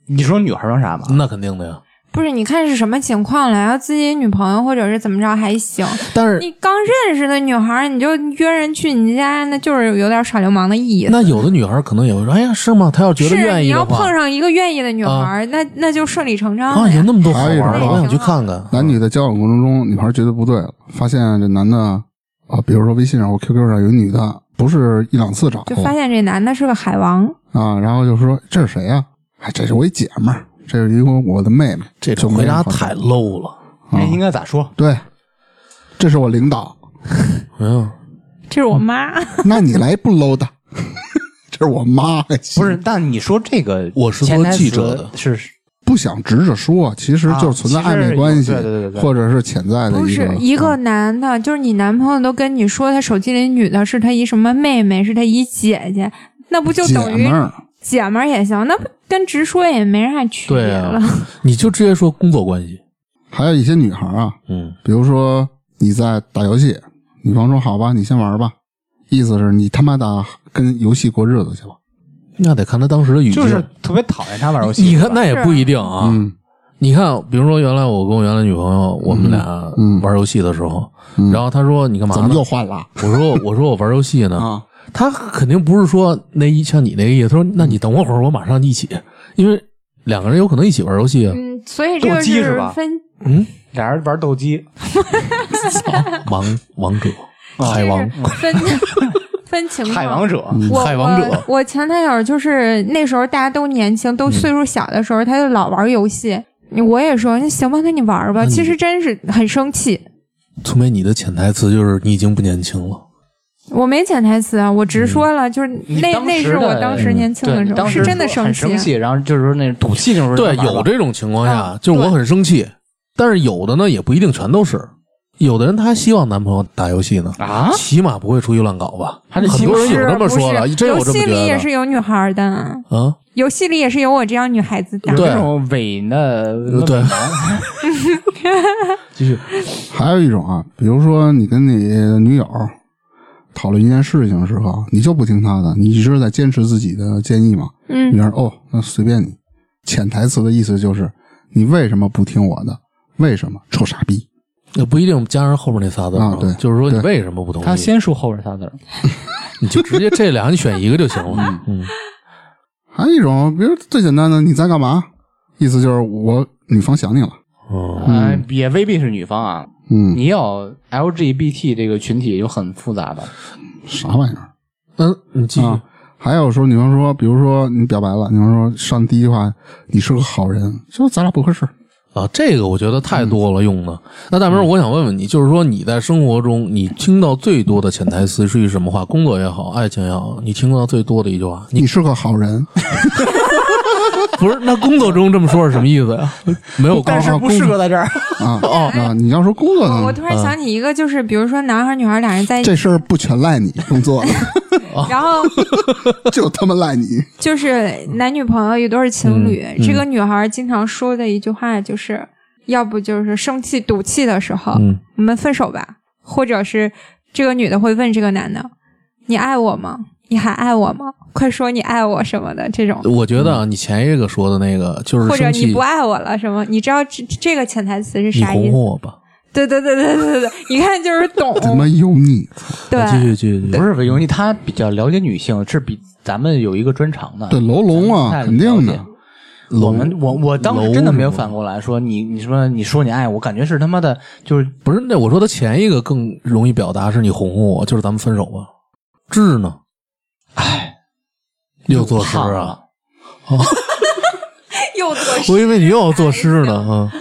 你说女孩装傻吗？那肯定的呀。不是，你看是什么情况了？要自己女朋友或者是怎么着还行，但是你刚认识的女孩儿，你就约人去你家，那就是有点耍流氓的意思。那有的女孩可能也会说：“哎呀，是吗？她要觉得是你要愿意的话，碰上一个愿意的女孩儿，那那就顺理成章啊，了。有那么多好玩的，我想去看看。男女在交往过程中，女孩觉得不对了，发现这男的啊，比如说微信上或 QQ 上有女的，不是一两次找就发现这男的是个海王，啊，然后就说这是谁呀、哎，这是我一姐们儿，这是一个我的妹妹。这种回答太 low 了。啊哎，应该咋说？对，这是我领导，[LAUGHS] 嗯，这是我妈。[LAUGHS] 那你来不 low 的？[LAUGHS] 这是我妈，还行不是，但你说这个，我是做记者的是不想直着说，其实就是存在暧昧关系，对对对对或者是潜在的不是一个啊男的，就是你男朋友都跟你说他手机里女的是他一什么妹妹，是他一姐姐，那不就姐等于姐们儿也行？那不跟直说也没啥区别对啊了。[LAUGHS] 你就直接说工作关系。还有一些女孩啊，嗯，比如说你在打游戏，女方说好吧，你先玩吧，意思是你他妈打跟游戏过日子去吧。那得看他当时的语气。就是特别讨厌他玩游戏。你看，那也不一定啊。嗯你看，比如说原来我跟我原来女朋友，我们俩嗯玩游戏的时候，嗯然后她说你干嘛怎么呢？又换了我说我说我玩游戏呢。啊？她肯定不是说那一像你那个意思，他说那你等我会儿，我马上一起，因为两个人有可能一起玩游戏啊。嗯，所以这个斗鸡是吧分嗯，俩人玩斗鸡，[LAUGHS] 王王者啊海王分分情况。海王者，我海王者我我前男友就是那时候大家都年轻，都岁数小的时候，他就老玩游戏。我也说那行吧，那你玩吧。那你其实真是很生气，聪梅，你的潜台词就是你已经不年轻了。我没潜台词啊，我直说了，就是那那是我当时年轻的时候，是真的生气。生气，然后就是说那种赌气那种。对，有这种情况下，嗯就是我很生气，但是有的呢也不一定全都是，有的人他还希望男朋友打游戏呢，啊，起码不会出去乱搞吧？很多人有这么说的，真有游戏里这么觉得也是有女孩的，啊。游戏里也是有我这样女孩子的。对有这种伪的，对伪男 [LAUGHS] [LAUGHS] 继续，[LAUGHS] 还有一种啊，比如说你跟你女友讨论一件事情的时候，你就不听他的，你一直在坚持自己的建议嘛。嗯你说哦，那随便你。潜台词的意思就是你为什么不听我的？为什么？臭傻逼！那不一定加上后面那仨字啊对就是说你为什么不同意？他先说后边仨字儿，你就直接这俩你选一个就行了。嗯，还有一种，比如最简单的，你在干嘛？意思就是我女方想你了。哦，啊，也未必是女方啊。嗯，你要 LGBT 这个群体就很复杂的，啥玩意儿嗯，你继续。啊？还有说你方说，比如说你表白了，你方说上第一句话，你是个好人，说咱俩不合适。啊，这个我觉得太多了用的。那大明，我想问问你，就是说你在生活中你听到最多的潜台词是一什么话？工作也好，爱情也好，你听到最多的一句话，你你是个好人，[LAUGHS] 不是那工作中这么说是什么意思呀？[LAUGHS] 没有但是不适合在这儿。啊 [LAUGHS] 啊！你要说工作呢，我突然想起一个，就是比如说男孩女孩俩人在一起，这事儿不全赖你工作了，[LAUGHS] 然后就他妈赖你。就是男女朋友一对儿情侣，嗯这个女孩经常说的一句话就是，要不就是生气赌气的时候，嗯我们分手吧，或者是这个女的会问这个男的，你爱我吗？你还爱我吗？[LAUGHS] 快说你爱我什么的这种。我觉得啊，你前一个说的那个就是或者生气你不，爱我了什么？你知道这这个潜台词是你啥意思？哄哄我吧。对对对对对对对，一看就是懂。[LAUGHS] 他妈油腻！对，继续继续继续。不是油腻，他比较了解女性，是比咱们有一个专长的。对楼龙啊，太肯定的。我们我我当时真的没有反过来说你你说你说你爱我，感觉是他妈的，就是不是那我说他前一个更容易表达是你哄哄我，就是咱们分手吧。智呢？哎，又作诗胖啊了！[LAUGHS] 又多我以为你又要作诗呢啊！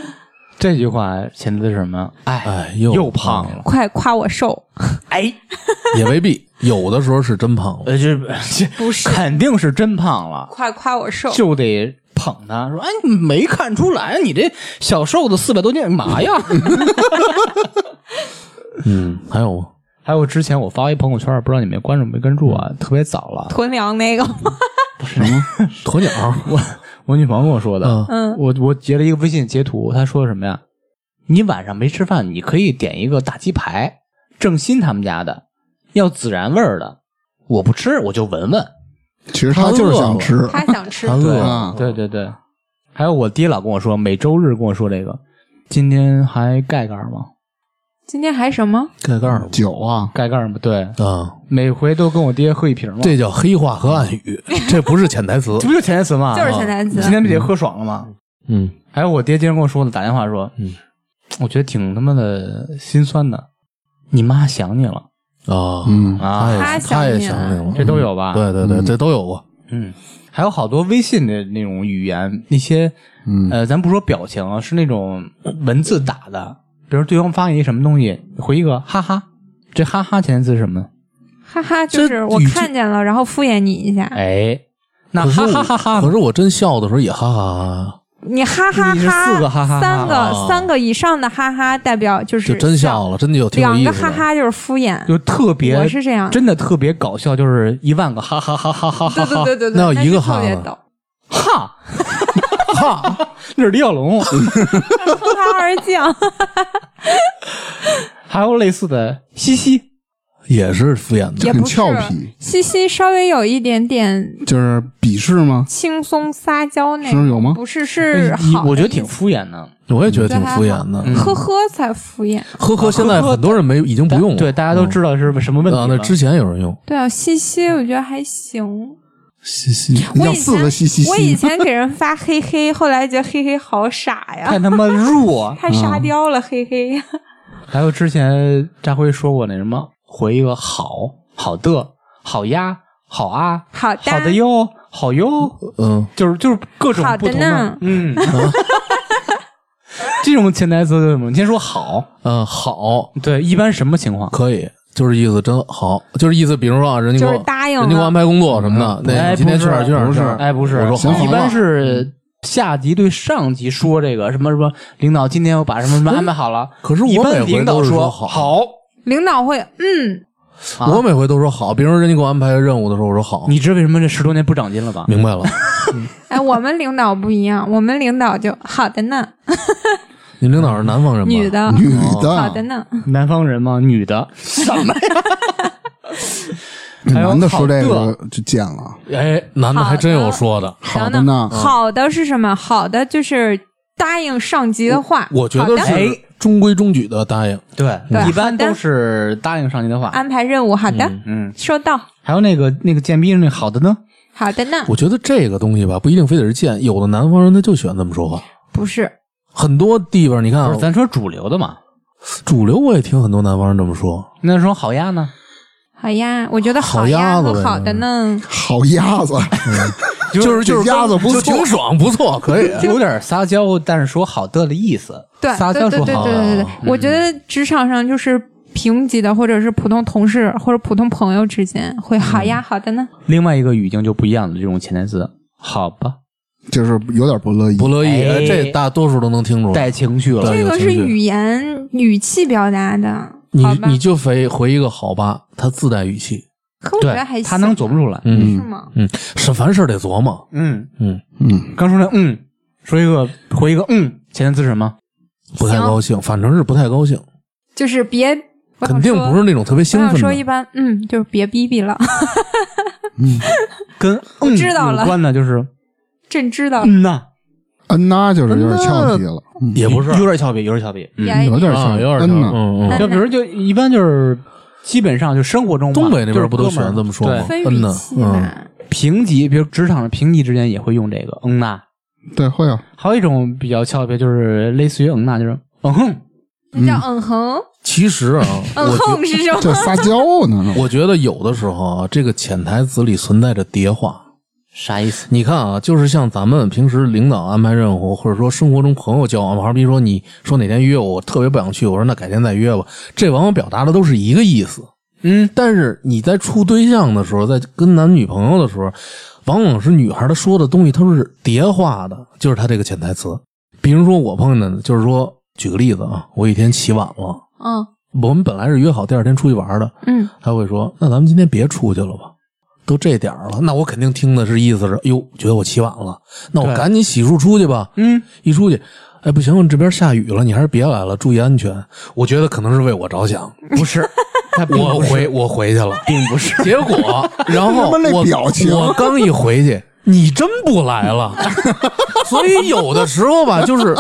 这句话前提是什么？哎哎，又又胖了，快夸我瘦，哎，[LAUGHS] 也未必，有的时候是真胖了。呃，这这 [LAUGHS] 不是肯定是真胖了，快夸我瘦。就得捧他说，哎，你没看出来，你这小瘦子四百多斤，干嘛呀？嗯，还有吗？还有之前我发一朋友圈，不知道你们关注没关注啊？特别早了，鸵鸟那个，[LAUGHS] 什么？鸵鸟，[LAUGHS] 我我女朋友跟我说的，嗯。嗯，我我截了一个微信截图，她说什么呀？你晚上没吃饭，你可以点一个大鸡排，正新他们家的，要孜然味儿的。我不吃，我就闻闻。其实他就是想吃，他想吃。他，饿。了啊对对对，还有我爹老跟我说，每周日跟我说这个，今天还盖盖吗？今天还什么？盖盖儿酒啊，盖盖吗？对，啊，每回都跟我爹喝一瓶嘛。这叫黑话和暗语，[LAUGHS] 这不是潜台词。这。不就潜台词吗？[LAUGHS] 就是潜台词。今天不得喝爽了吗？嗯，还有我爹今天跟我说的，打电话说，嗯，我觉得挺他妈的心酸的，你妈想你了。啊，嗯。啊，他他也他也想你了。想你了，这都有吧？对对对，这都有过。嗯，还有好多微信的那种语言，那些嗯。呃，咱不说表情啊，是那种文字打的，比如对方发你一什么东西，回一个哈哈，这哈哈前字是什么？哈哈，就是我看见了，然后敷衍你一下，哎，那哈哈哈哈。可是我真笑的时候也哈哈哈哈。你哈哈你哈，四个哈哈哈三个、哦三个以上的哈哈代表就是就真笑了，真的有挺有两个意思的。哈哈就是敷衍。就特别，我是这样。真的特别搞笑，就是一万个哈哈哈哈哈哈对哈，对对对对，那有一个哈特别哈。逗，哈哈，[LAUGHS] 那是李小龙，哼哈而降。[LAUGHS] 还有类似的嘻嘻，也是敷衍的。也不是很俏皮，西西稍微有一点点就是鄙视吗？轻松撒娇那种，有吗不是，是。我觉得挺敷衍的，我也觉得挺敷衍的。嗯呵呵才敷衍。呵呵，现在很多人没已经不用了。对，大家都知道是什么问题啊，了。那之前有人用。对啊，西西我觉得还行。嘻嘻，我以要四个前嘻嘻我以，前给 [LAUGHS] 人发嘿嘿，后来觉得嘿嘿好傻呀，太他妈弱。[LAUGHS] 太沙雕了，嘿嘿。还有之前扎辉说过那什么，回一个好好的好呀好啊好的，好的哟好哟，嗯，就是就是各种不同的嗯，[LAUGHS] 这种潜台词是什么？你先说好，嗯，好，对，一般什么情况？可以，就是意思真好，就是意思，比如说啊，人家给我就是答应了。人家给我安排工作什么的，那哎，今天去哪儿去哪儿不是哎，不是，我说好一般是下级对上级说这个什么什么，领导今天我把什么什么安排好了。可是我每回领导都说好，好领导会嗯，啊我每回都说好，比如说人家给我安排任务的时候，我说好，你知道为什么这十多年不长进了吧？明白了。[LAUGHS] 哎，我们领导不一样，我们领导就好的呢，你领导是南方人吗？女的，女的好的的，呢，南方人吗？女的？什么呀？[LAUGHS] 男的说这个就贱了。哎，男的还真有说的。好的呢，好的是什么？好的就是答应上级的话，我觉得是中规中矩的答应。对对一般都是答应上级的话。安排任务，好的，嗯，收到，还有那个那个贱逼那好的呢？好的呢，我觉得这个东西吧，不一定非得是贱，有的南方人他就喜欢这么说话。不是很多地方你看啊不是，，咱说主流的嘛。主流我也听很多南方人这么说。那说好鸭呢？好鸭，我觉得好呀鸭子好的呢，好鸭子，[LAUGHS] 就是就是鸭子不就错挺爽，不错，可以。[LAUGHS] 有点撒娇，但是说好的的意思。对撒对对对娇说好。对对对，嗯我觉得职场上就是平级的，或者是普通同事或者普通朋友之间会好呀，好的呢，另外一个语境就不一样的这种潜台词，好吧，就是有点不乐意。不乐意，哎这大多数都能听出来。带情绪了。这个是语言语气表达的，你你就回回一个好吧，他自带语气。可我觉得还行，他能琢磨出来。嗯是吗？嗯，是凡事得琢磨。嗯，嗯，嗯，刚说那嗯，说一个回一个嗯，前台词是什么？不太高兴，反正是不太高兴，就是别，肯定不是那种特别兴奋的说一。般，嗯，就是别逼逼了，跟嗯知道了有关的就是朕知道，嗯呐，嗯呐，就是有点俏皮了。嗯，也不是。有点俏皮，有点俏皮。有点像有点像，嗯呐，嗯嗯。就比如就一般就是基本上就生活中嘛东北那边不都喜欢这么说吗？对。分语嗯呢气吧，平级，比如职场的平级之间也会用这个嗯呐。对，会啊，还有一种比较俏皮，就是类似于嗯呐，就是嗯哼，那叫嗯。哼，其实啊，[LAUGHS] 嗯我觉哼是什么？这撒娇呢。我觉得有的时候啊，这个潜台词里存在着叠话。啥意思？你看啊，就是像咱们平时领导安排任务，或者说生活中朋友交往，好比说你说哪天约我，我特别不想去，我说那改天再约吧，这往往表达的都是一个意思。嗯，但是你在处对象的时候，在跟男女朋友的时候，往往是女孩她说的东西都是叠化的，就是她这个潜台词。比如说我碰见的，就是说，举个例子啊，我一天起晚了，嗯我们本来是约好第二天出去玩的，嗯，他会说：“那咱们今天别出去了吧？都这点儿了。”那我肯定听的是意思是：“哟，觉得我起晚了，那我赶紧洗漱出去吧。”嗯，一出去，哎，不行，这边下雨了，你还是别来了，注意安全。我觉得可能是为我着想，不是，[LAUGHS] 我回我回去了，并不是。结果，然后我我刚一回去，你真不来了。[LAUGHS] 所以有的时候吧，就是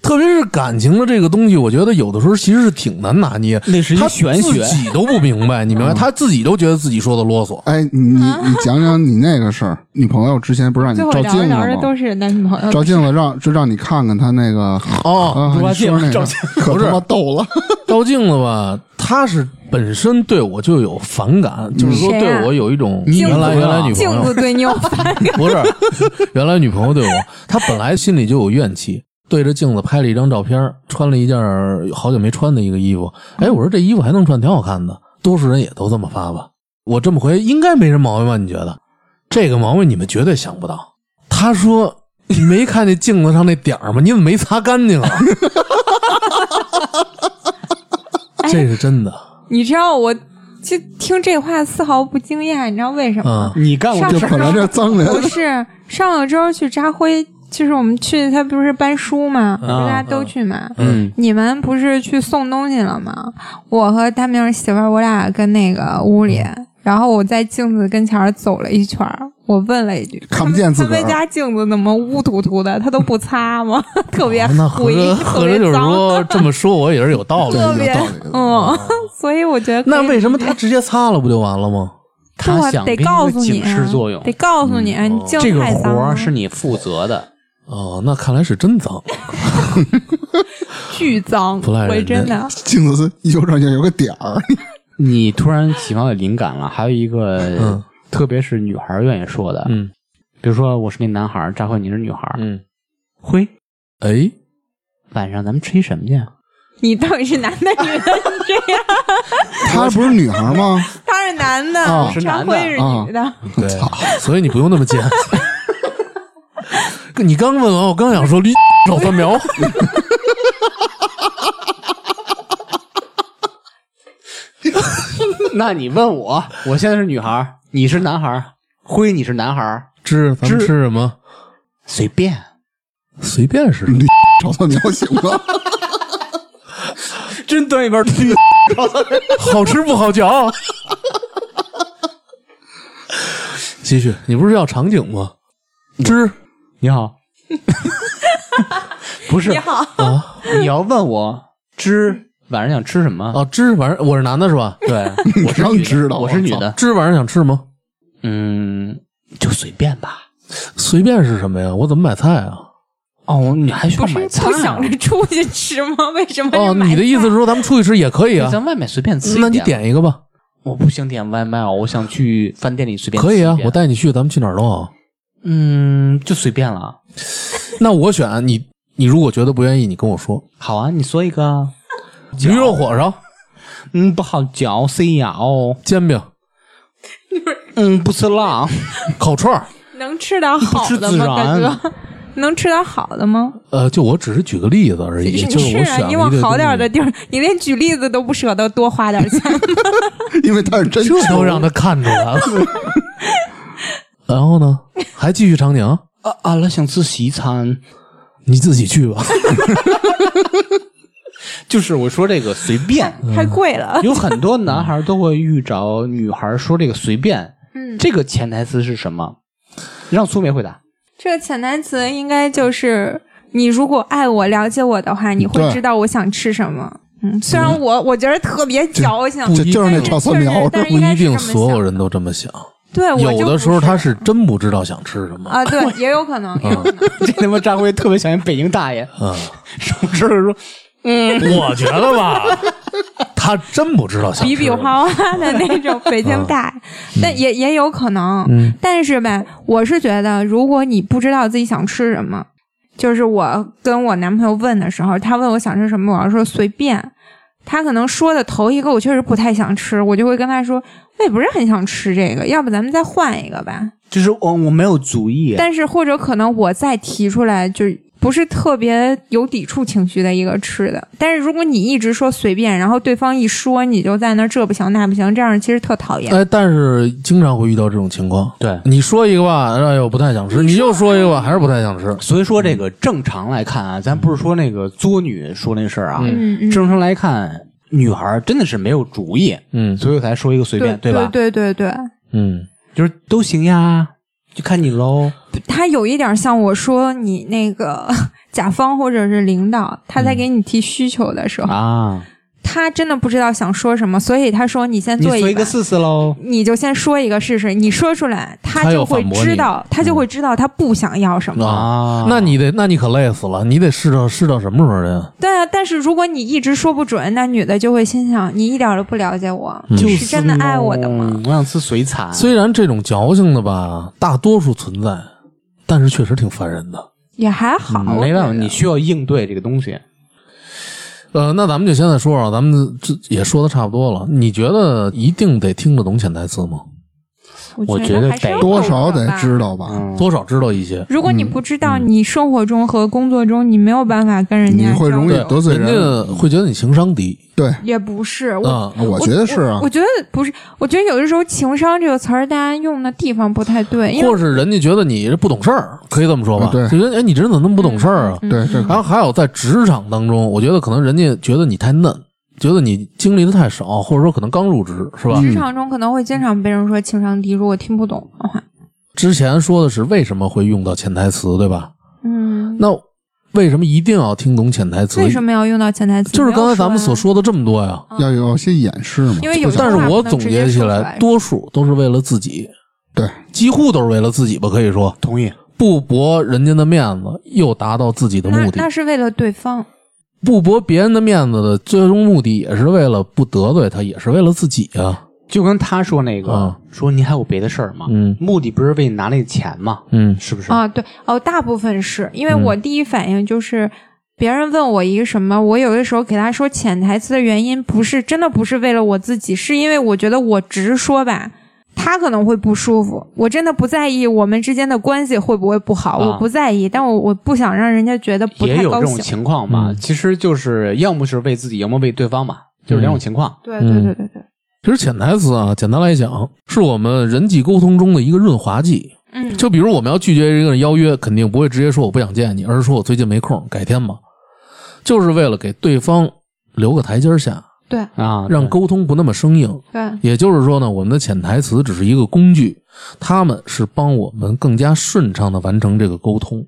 特别是感情的这个东西，我觉得有的时候其实是挺难拿捏。那是一他玄学自己都不明白，你明白？他自己都觉得自己说的啰嗦。哎，你你你讲讲你那个事儿，女朋友之前不是让你照镜子吗都吗？是男女朋友。照镜子让就让你看看他那个哦，照镜可他妈逗了。照镜子吧，他是本身对我就有反感，就是说对我有一种原来原来女朋友镜子对你有反感，[LAUGHS] 不是原来女朋友对我，他本来心里就有怨气，对着镜子拍了一张照片，穿了一件好久没穿的一个衣服。哎，我说这衣服还能穿，挺好看的。多数人也都这么发吧？我这么回应该没什么毛病吧？你觉得？这个毛病你们绝对想不到。他说：“你没看见镜子上那点儿吗？你怎么没擦干净啊？”这是真的。你知道我就听这话丝毫不惊讶，你知道为什么吗？嗯你干过上就本来这脏人，不是上个周去扎灰，就是我们去，他不是搬书吗？不是大家都去嘛。嗯，你们不是去送东西了吗？我和大明媳妇儿，我俩跟那个屋里，然后我在镜子跟前儿走了一圈儿，我问了一句：“看不见自个儿他们家镜子怎么乌突突的？他都不擦吗？[LAUGHS] 特别哦那合灰，着特别脏，说这么说，我也是有道理的。特别有道理嗯。[LAUGHS] 所以我觉得那为什么他直接擦了不就完了吗？他想得告诉你个警示作用得，告诉你，你镜这个太脏了活儿是你负责的。哦，那看来是真脏。[LAUGHS] 巨脏，不赖真的镜子右上角有个点儿，你突然启发我灵感了，还有一个，嗯特别是女孩愿意说的，嗯比如说我是那男孩儿，扎辉你是女孩儿，嗯，辉，哎，晚上咱们吃一什么去？你到底是男的女的？你这样，她不是女孩吗？他是男的，啊是男的张辉是女的。对，[LAUGHS] 所以你不用那么贱。[LAUGHS] 你刚问完，我刚想说驴手三苗。[LAUGHS] [LAUGHS] 那你问我，我现在是女孩儿，你是男孩儿，辉你是男孩儿，吃，咱们吃吃什么？随便。随便是什么。找到苗行吗？[LAUGHS] 真端一边驴，[LAUGHS] 好吃不好嚼。继续，你不是要场景吗？芝你好，不是你好，啊你要问我知晚上想吃什么？哦，芝晚上我是男的是吧？对，我是刚女的知道我是女的。芝晚上想吃什么？嗯，就随便吧。随便是什么呀？我怎么买菜啊？哦，你还需要买菜、啊？不想着出去吃吗？[LAUGHS] 为什么是哦，你的意思是说咱们出去吃也可以啊？咱外面随便吃一那你点一个吧。我不想点外卖哦，我想去饭店里随便吃可以啊一，遍我带你去，咱们去哪儿都好。嗯，就随便了。那我选你，你如果觉得不愿意，你跟我说。好啊，你说一个。驴肉火烧、嗯，不好嚼塞牙哦。煎饼、嗯，不吃辣。[LAUGHS] 烤串儿。能吃点好的吗，大然哥？能吃点好的吗？呃，就我只是举个例子而已，就是我选一堆你往好点东西的地儿，你连举例子都不舍得多花点钱。[LAUGHS] 因为他是真这都让他看出来了。[LAUGHS] 然后呢，还继续长宁，啊，阿拉想吃西餐。你自己去吧。就是我说这个随便，[LAUGHS] 太贵了。有很多男孩都会遇着女孩说这个随便。嗯，这个潜台词是什么？让苏梅回答。这个潜台词应该就是：你如果爱我、了解我的话，你会知道我想吃什么。嗯，虽然我我觉得特别矫情，这就是那炒蒜苗但 [LAUGHS] 不一定所有人都这么想，对，有的时候他是真不知道想吃什么。啊，对，[LAUGHS] 也有可能。这他妈张辉特别想念北京大爷，嗯，手指头说我觉得吧，[LAUGHS] 他真不知道想比比什么。划划的那种北京大爷，但也也有可能。嗯但是呗，我是觉得，如果你不知道自己想吃什么，就是我跟我男朋友问的时候，他问我想吃什么，我要说随便。他可能说的头一个我确实不太想吃，我就会跟他说，我也不是很想吃这个，要不咱们再换一个吧。就是我我没有主意。但是或者可能我再提出来，就不是特别有抵触情绪的一个吃的。但是如果你一直说随便，然后对方一说你就在那这不行那不行，这样其实特讨厌。哎，但是经常会遇到这种情况。对你说一个吧，哎呦不太想吃；你又说一个吧，还是不太想吃。所以说这个正常来看啊，咱不是说那个作女说那事儿啊，正常来看，女孩真的是没有主意，嗯所以我才说一个随便，对吧？对对对对，嗯，就是都行呀，就看你喽。他有一点像我说你那个 [LAUGHS] 甲方或者是领导，他在给你提需求的时候，啊，他真的不知道想说什么，所以他说你先做一个。说一个试试喽。你就先说一个试试，你说出来，他他就会知道，他就会知道他不想要什么。啊那你得，那你可累死了，你得试到试到什么时候呀？对啊，但是如果你一直说不准，那女的就会心想，你一点都不了解我，嗯你是真的爱我的吗？我想吃水产。虽然这种矫情的吧，大多数存在，但是确实挺烦人的。也还好，嗯没办法，你需要应对这个东西。呃，那咱们就现在说说，咱们这也说的差不多了。你觉得一定得听得懂潜台词吗？我觉觉得多少得知道吧？嗯，多少知道一些。如果你不知道，你生活中和工作中你没有办法跟人家你会容易交流得罪人人。家会觉得你情商低对，也不是我。啊。我觉得是啊我，我觉得不是，我觉得有的时候“情商”这个词儿，大家用的地方不太对，或是人家觉得你这不懂事儿，可以这么说吧？啊对就觉得哎，你这人怎么那么不懂事儿啊？嗯对这然后还有在职场当中，我觉得可能人家觉得你太嫩，觉得你经历的太少，或者说可能刚入职，是吧？职场中可能会经常被人说情商低，如果听不懂的话，之前说的是为什么会用到潜台词，对吧？嗯，那为什么一定要听懂潜台词？为什么要用到潜台词？就是刚才咱们所说的这么多呀。要有些掩饰嘛。因为有些但是我总话能直接结起说出来来，多数都是为了自己，对，几乎都是为了自己吧，可以说同意。不驳人家的面子，又达到自己的目的那。是为了对方，不驳别人的面子的最终目的，也是为了不得罪他，也是为了自己啊。就跟他说那个，嗯说您还有别的事儿吗？嗯目的不是为你拿那个钱吗？嗯是不是？啊，对哦，大部分是因为嗯我第一反应就是。别人问我一个什么，我有的时候给他说潜台词的原因，不是真的不是为了我自己，是因为我觉得我直说吧，他可能会不舒服。我真的不在意我们之间的关系会不会不好，啊我不在意，但我我不想让人家觉得不也有这种太高兴。情况嘛。嗯其实就是要么是为自己，要么为对方嘛，就是两种情况。对对对对对，其实潜台词啊，简单来讲，是我们人际沟通中的一个润滑剂。嗯，就比如我们要拒绝一个人邀约，肯定不会直接说我不想见你，而是说我最近没空，改天吧，就是为了给对方留个台阶下，对啊，让沟通不那么生硬。对，也就是说呢，我们的潜台词只是一个工具，他们是帮我们更加顺畅的完成这个沟通，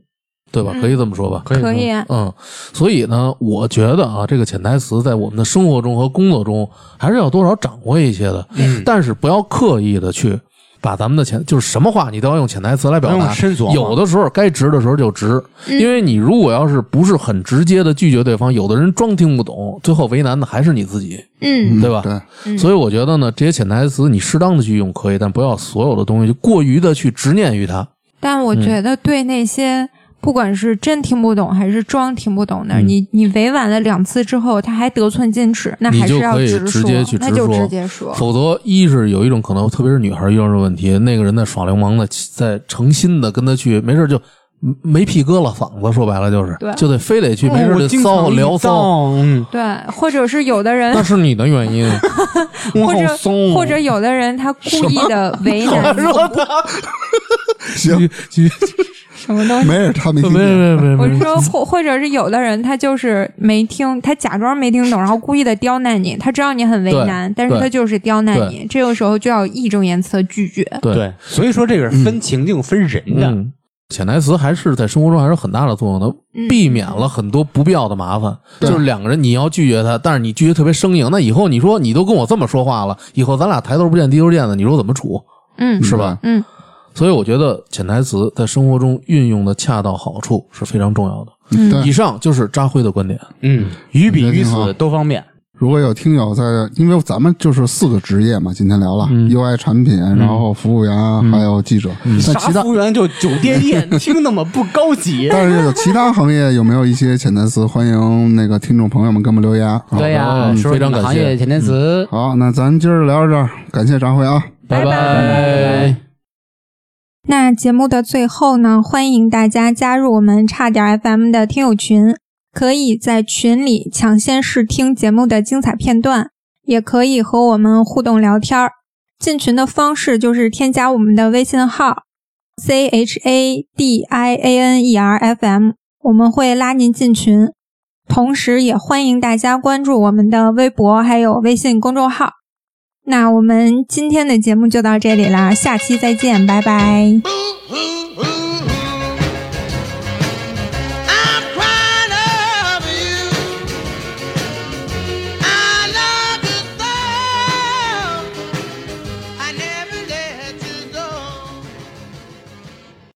对吧？嗯可以这么说吧？可以可以，嗯，所以呢，我觉得啊，这个潜台词在我们的生活中和工作中还是要多少掌握一些的，嗯但是不要刻意的去把咱们的潜，就是什么话你都要用潜台词来表达。深琢磨有的时候该直的时候就直，嗯因为你如果要是不是很直接的拒绝对方，有的人装听不懂，最后为难的还是你自己，嗯。对吧？对，嗯。所以我觉得呢，这些潜台词你适当的去用可以，但不要所有的东西就过于的去执念于它。但我觉得对那些不管是真听不懂还是装听不懂的，嗯你你委婉了两次之后，他还得寸进尺，那你还是可以直直说，接去直那就直接说。否则，一是有一种可能，特别是女孩遇到这问题，那个人在耍流氓的，在诚心的跟他去，没事就没屁搁了嗓子，说白了就是，就得非得去，没事骚聊骚，嗯，对，或者是有的人那，是你的原因。[LAUGHS] 或者松，或者有的人他故意的为难你，[LAUGHS] 行，什么东西？没事，他没听没见。没没没，我是说，或或者是有的人，他就是没听，他假装没听懂，然后故意的刁难你。他知道你很为难，但是他就是刁难你。这个时候就要义正言辞的拒绝。对对，所以说这个是分情境、分人的。嗯，潜台词还是在生活中还是很大的作用的，嗯避免了很多不必要的麻烦。对就是两个人你要拒绝他，但是你拒绝特别生硬，那以后你说你都跟我这么说话了，以后咱俩抬头不见低头见的，你说怎么处？嗯是吧？嗯，所以我觉得潜台词在生活中运用的恰到好处是非常重要的。嗯以上就是扎辉的观点。嗯，于彼于此都方便。如果有听友在，因为咱们就是四个职业嘛，今天聊了、嗯 UI 产品，然后服务员，还有记者。那啥其他服务员就酒店业，听那么不高级。[LAUGHS] 但是有其他行业有没有一些潜台词？欢迎那个听众朋友们给我们留言。啊对呀，嗯非常感谢行业潜台词。好，那咱今儿聊到这儿，感谢张辉啊。拜拜拜。那节目的最后呢，欢迎大家加入我们差点 FM 的听友群，可以在群里抢先试听节目的精彩片段，也可以和我们互动聊天儿。进群的方式就是添加我们的微信号 c h a d i a n e r f m，我们会拉您进群。同时，也欢迎大家关注我们的微博还有微信公众号。那我们今天的节目就到这里啦，下期再见，拜拜。